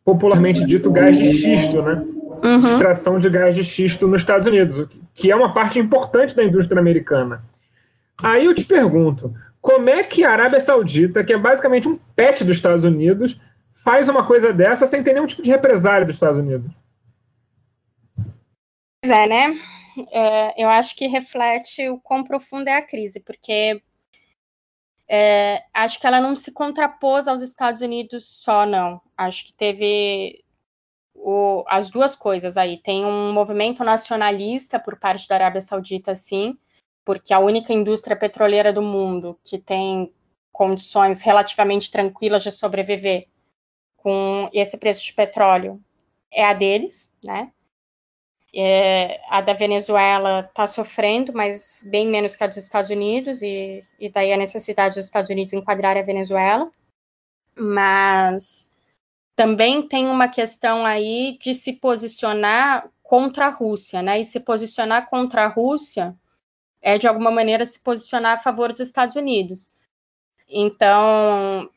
popularmente dito, gás de xisto, né? Uhum. Extração de gás de xisto nos Estados Unidos, que é uma parte importante da indústria americana. Aí eu te pergunto, como é que a Arábia Saudita, que é basicamente um pet dos Estados Unidos, faz uma coisa dessa sem ter nenhum tipo de represália dos Estados Unidos? Pois é, né? é, eu acho que reflete o quão profunda é a crise, porque é, acho que ela não se contrapôs aos Estados Unidos só, não. Acho que teve o, as duas coisas aí. Tem um movimento nacionalista por parte da Arábia Saudita, sim, porque a única indústria petroleira do mundo que tem condições relativamente tranquilas de sobreviver com esse preço de petróleo é a deles, né? É, a da Venezuela está sofrendo, mas bem menos que a dos Estados Unidos, e, e daí a necessidade dos Estados Unidos enquadrarem a Venezuela. Mas também tem uma questão aí de se posicionar contra a Rússia, né? E se posicionar contra a Rússia é, de alguma maneira, se posicionar a favor dos Estados Unidos. Então,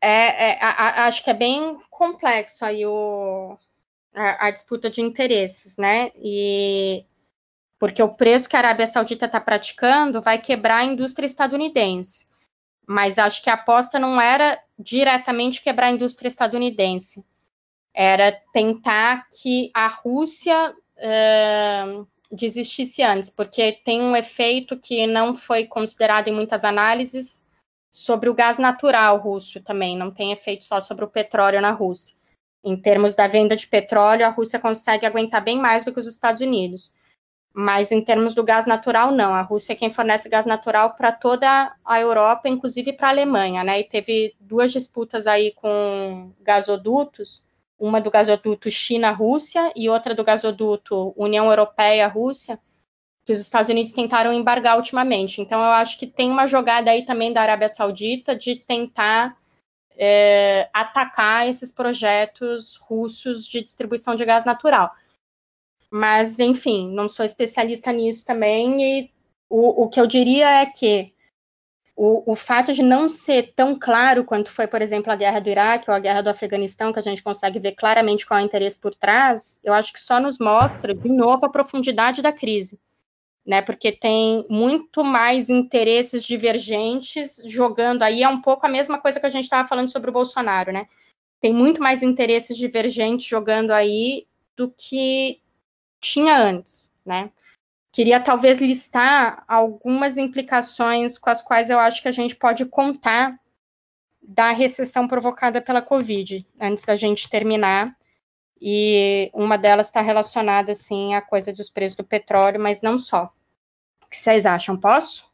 é, é a, a, acho que é bem complexo aí o, a, a disputa de interesses, né? E porque o preço que a Arábia Saudita está praticando vai quebrar a indústria estadunidense. Mas acho que a aposta não era diretamente quebrar a indústria estadunidense, era tentar que a Rússia uh, desistisse antes, porque tem um efeito que não foi considerado em muitas análises, sobre o gás natural russo também, não tem efeito só sobre o petróleo na Rússia. Em termos da venda de petróleo, a Rússia consegue aguentar bem mais do que os Estados Unidos. Mas em termos do gás natural, não. A Rússia é quem fornece gás natural para toda a Europa, inclusive para a Alemanha, né? E teve duas disputas aí com gasodutos, uma do gasoduto China-Rússia e outra do gasoduto União Europeia-Rússia, que os Estados Unidos tentaram embargar ultimamente. Então, eu acho que tem uma jogada aí também da Arábia Saudita de tentar é, atacar esses projetos russos de distribuição de gás natural. Mas, enfim, não sou especialista nisso também, e o, o que eu diria é que o, o fato de não ser tão claro quanto foi, por exemplo, a guerra do Iraque ou a guerra do Afeganistão, que a gente consegue ver claramente qual é o interesse por trás, eu acho que só nos mostra, de novo, a profundidade da crise. Né, porque tem muito mais interesses divergentes jogando aí, é um pouco a mesma coisa que a gente estava falando sobre o Bolsonaro, né? Tem muito mais interesses divergentes jogando aí do que tinha antes, né? Queria talvez listar algumas implicações com as quais eu acho que a gente pode contar da recessão provocada pela Covid, antes da gente terminar. E uma delas está relacionada, assim, à coisa dos preços do petróleo, mas não só. O que vocês acham? Posso?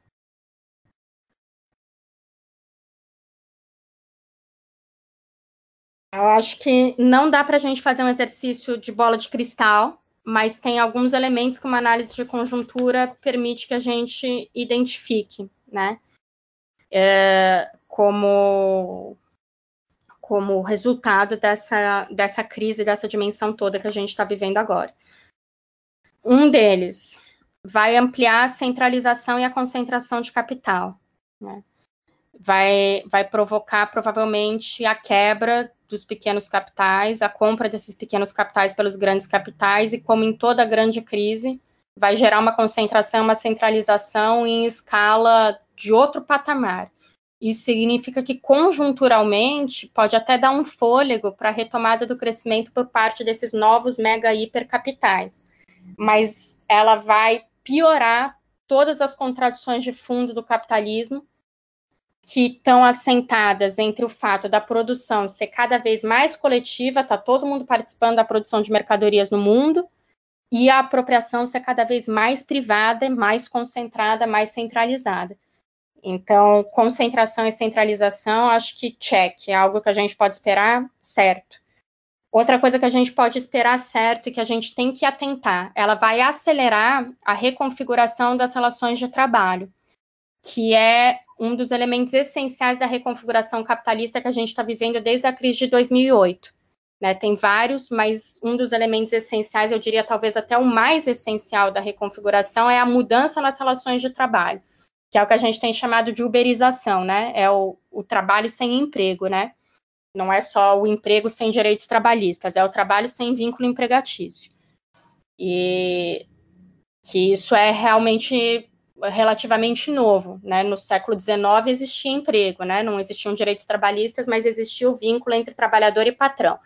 Eu acho que não dá para a gente fazer um exercício de bola de cristal, mas tem alguns elementos que uma análise de conjuntura permite que a gente identifique, né? É, como, como resultado dessa, dessa crise, dessa dimensão toda que a gente está vivendo agora. Um deles vai ampliar a centralização e a concentração de capital. Né? Vai, vai provocar provavelmente a quebra dos pequenos capitais, a compra desses pequenos capitais pelos grandes capitais, e como em toda grande crise, vai gerar uma concentração, uma centralização em escala de outro patamar. Isso significa que, conjunturalmente, pode até dar um fôlego para a retomada do crescimento por parte desses novos mega hipercapitais. Mas ela vai piorar todas as contradições de fundo do capitalismo que estão assentadas entre o fato da produção ser cada vez mais coletiva, está todo mundo participando da produção de mercadorias no mundo, e a apropriação ser cada vez mais privada, mais concentrada, mais centralizada. Então, concentração e centralização, acho que check, é algo que a gente pode esperar, certo. Outra coisa que a gente pode esperar certo e que a gente tem que atentar, ela vai acelerar a reconfiguração das relações de trabalho, que é um dos elementos essenciais da reconfiguração capitalista que a gente está vivendo desde a crise de 2008. Né? Tem vários, mas um dos elementos essenciais, eu diria talvez até o mais essencial da reconfiguração, é a mudança nas relações de trabalho, que é o que a gente tem chamado de uberização, né? É o, o trabalho sem emprego, né? Não é só o emprego sem direitos trabalhistas, é o trabalho sem vínculo empregatício. E que isso é realmente relativamente novo, né? No século XIX existia emprego, né? Não existiam direitos trabalhistas, mas existia o vínculo entre trabalhador e patrão.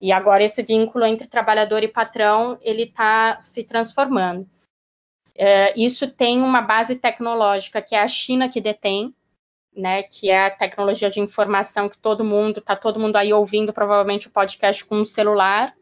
E agora esse vínculo entre trabalhador e patrão ele está se transformando. É, isso tem uma base tecnológica que é a China que detém, né? Que é a tecnologia de informação que todo mundo está todo mundo aí ouvindo provavelmente o podcast com um celular.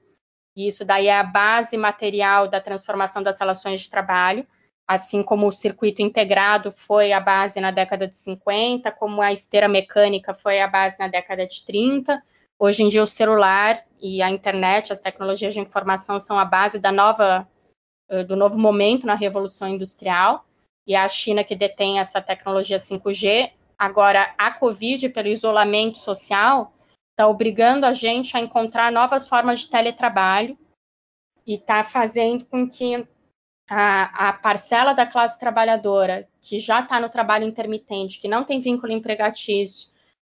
E isso daí é a base material da transformação das relações de trabalho assim como o circuito integrado foi a base na década de 50, como a esteira mecânica foi a base na década de 30. Hoje em dia o celular e a internet, as tecnologias de informação são a base da nova do novo momento na revolução industrial. E a China que detém essa tecnologia 5G. Agora, a Covid, pelo isolamento social, está obrigando a gente a encontrar novas formas de teletrabalho e está fazendo com que a, a parcela da classe trabalhadora que já está no trabalho intermitente, que não tem vínculo empregatício,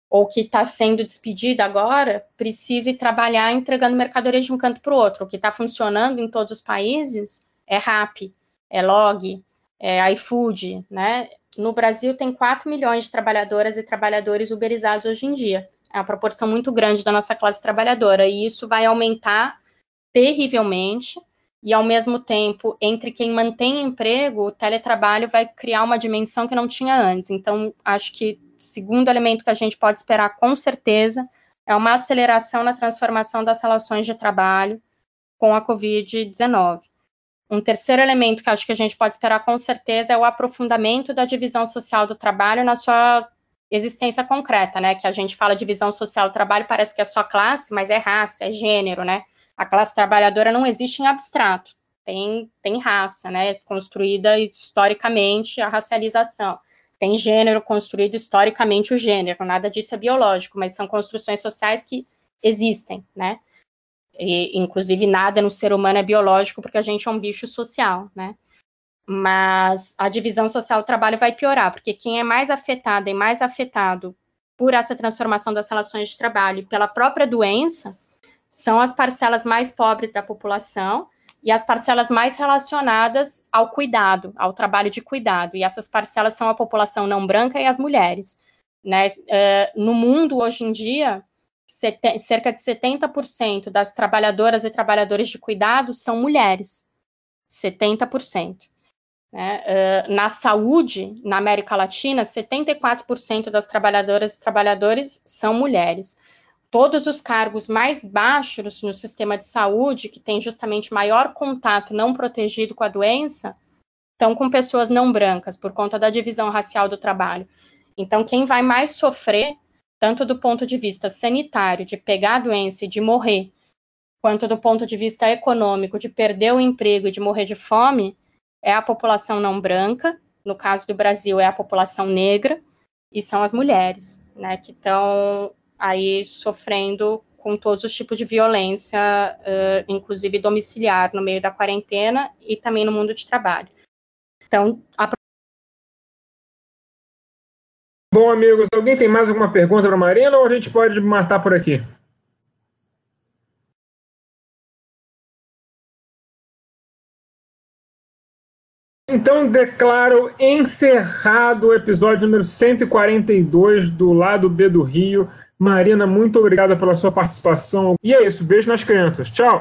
ou que está sendo despedida agora, precise trabalhar entregando mercadoria de um canto para o outro. O que está funcionando em todos os países é RAP, é Log, é iFood, né? No Brasil tem 4 milhões de trabalhadoras e trabalhadores uberizados hoje em dia. É uma proporção muito grande da nossa classe trabalhadora, e isso vai aumentar terrivelmente e, ao mesmo tempo, entre quem mantém emprego, o teletrabalho vai criar uma dimensão que não tinha antes. Então, acho que segundo elemento que a gente pode esperar com certeza é uma aceleração na transformação das relações de trabalho com a Covid-19. Um terceiro elemento que acho que a gente pode esperar com certeza é o aprofundamento da divisão social do trabalho na sua existência concreta, né? Que a gente fala divisão social do trabalho, parece que é só classe, mas é raça, é gênero, né? A classe trabalhadora não existe em abstrato, tem, tem raça, né? Construída historicamente a racialização. Tem gênero construído historicamente o gênero, nada disso é biológico, mas são construções sociais que existem, né? E, inclusive, nada no ser humano é biológico, porque a gente é um bicho social, né? Mas a divisão social do trabalho vai piorar, porque quem é mais afetado e mais afetado por essa transformação das relações de trabalho e pela própria doença são as parcelas mais pobres da população e as parcelas mais relacionadas ao cuidado, ao trabalho de cuidado. E essas parcelas são a população não branca e as mulheres. Né? Uh, no mundo, hoje em dia, cerca de 70% das trabalhadoras e trabalhadores de cuidado são mulheres. 70%. Né? Uh, na saúde, na América Latina, 74% das trabalhadoras e trabalhadores são mulheres. Todos os cargos mais baixos no sistema de saúde, que tem justamente maior contato não protegido com a doença, estão com pessoas não brancas, por conta da divisão racial do trabalho. Então, quem vai mais sofrer tanto do ponto de vista sanitário, de pegar a doença e de morrer, quanto do ponto de vista econômico, de perder o emprego e de morrer de fome, é a população não branca, no caso do Brasil é a população negra, e são as mulheres, né, que estão aí sofrendo com todos os tipos de violência, uh, inclusive domiciliar, no meio da quarentena e também no mundo de trabalho. Então, a Bom, amigos, alguém tem mais alguma pergunta para a Marina ou a gente pode matar por aqui? Então declaro encerrado o episódio número 142 do lado B do Rio. Marina, muito obrigada pela sua participação. E é isso, beijo nas crianças. Tchau!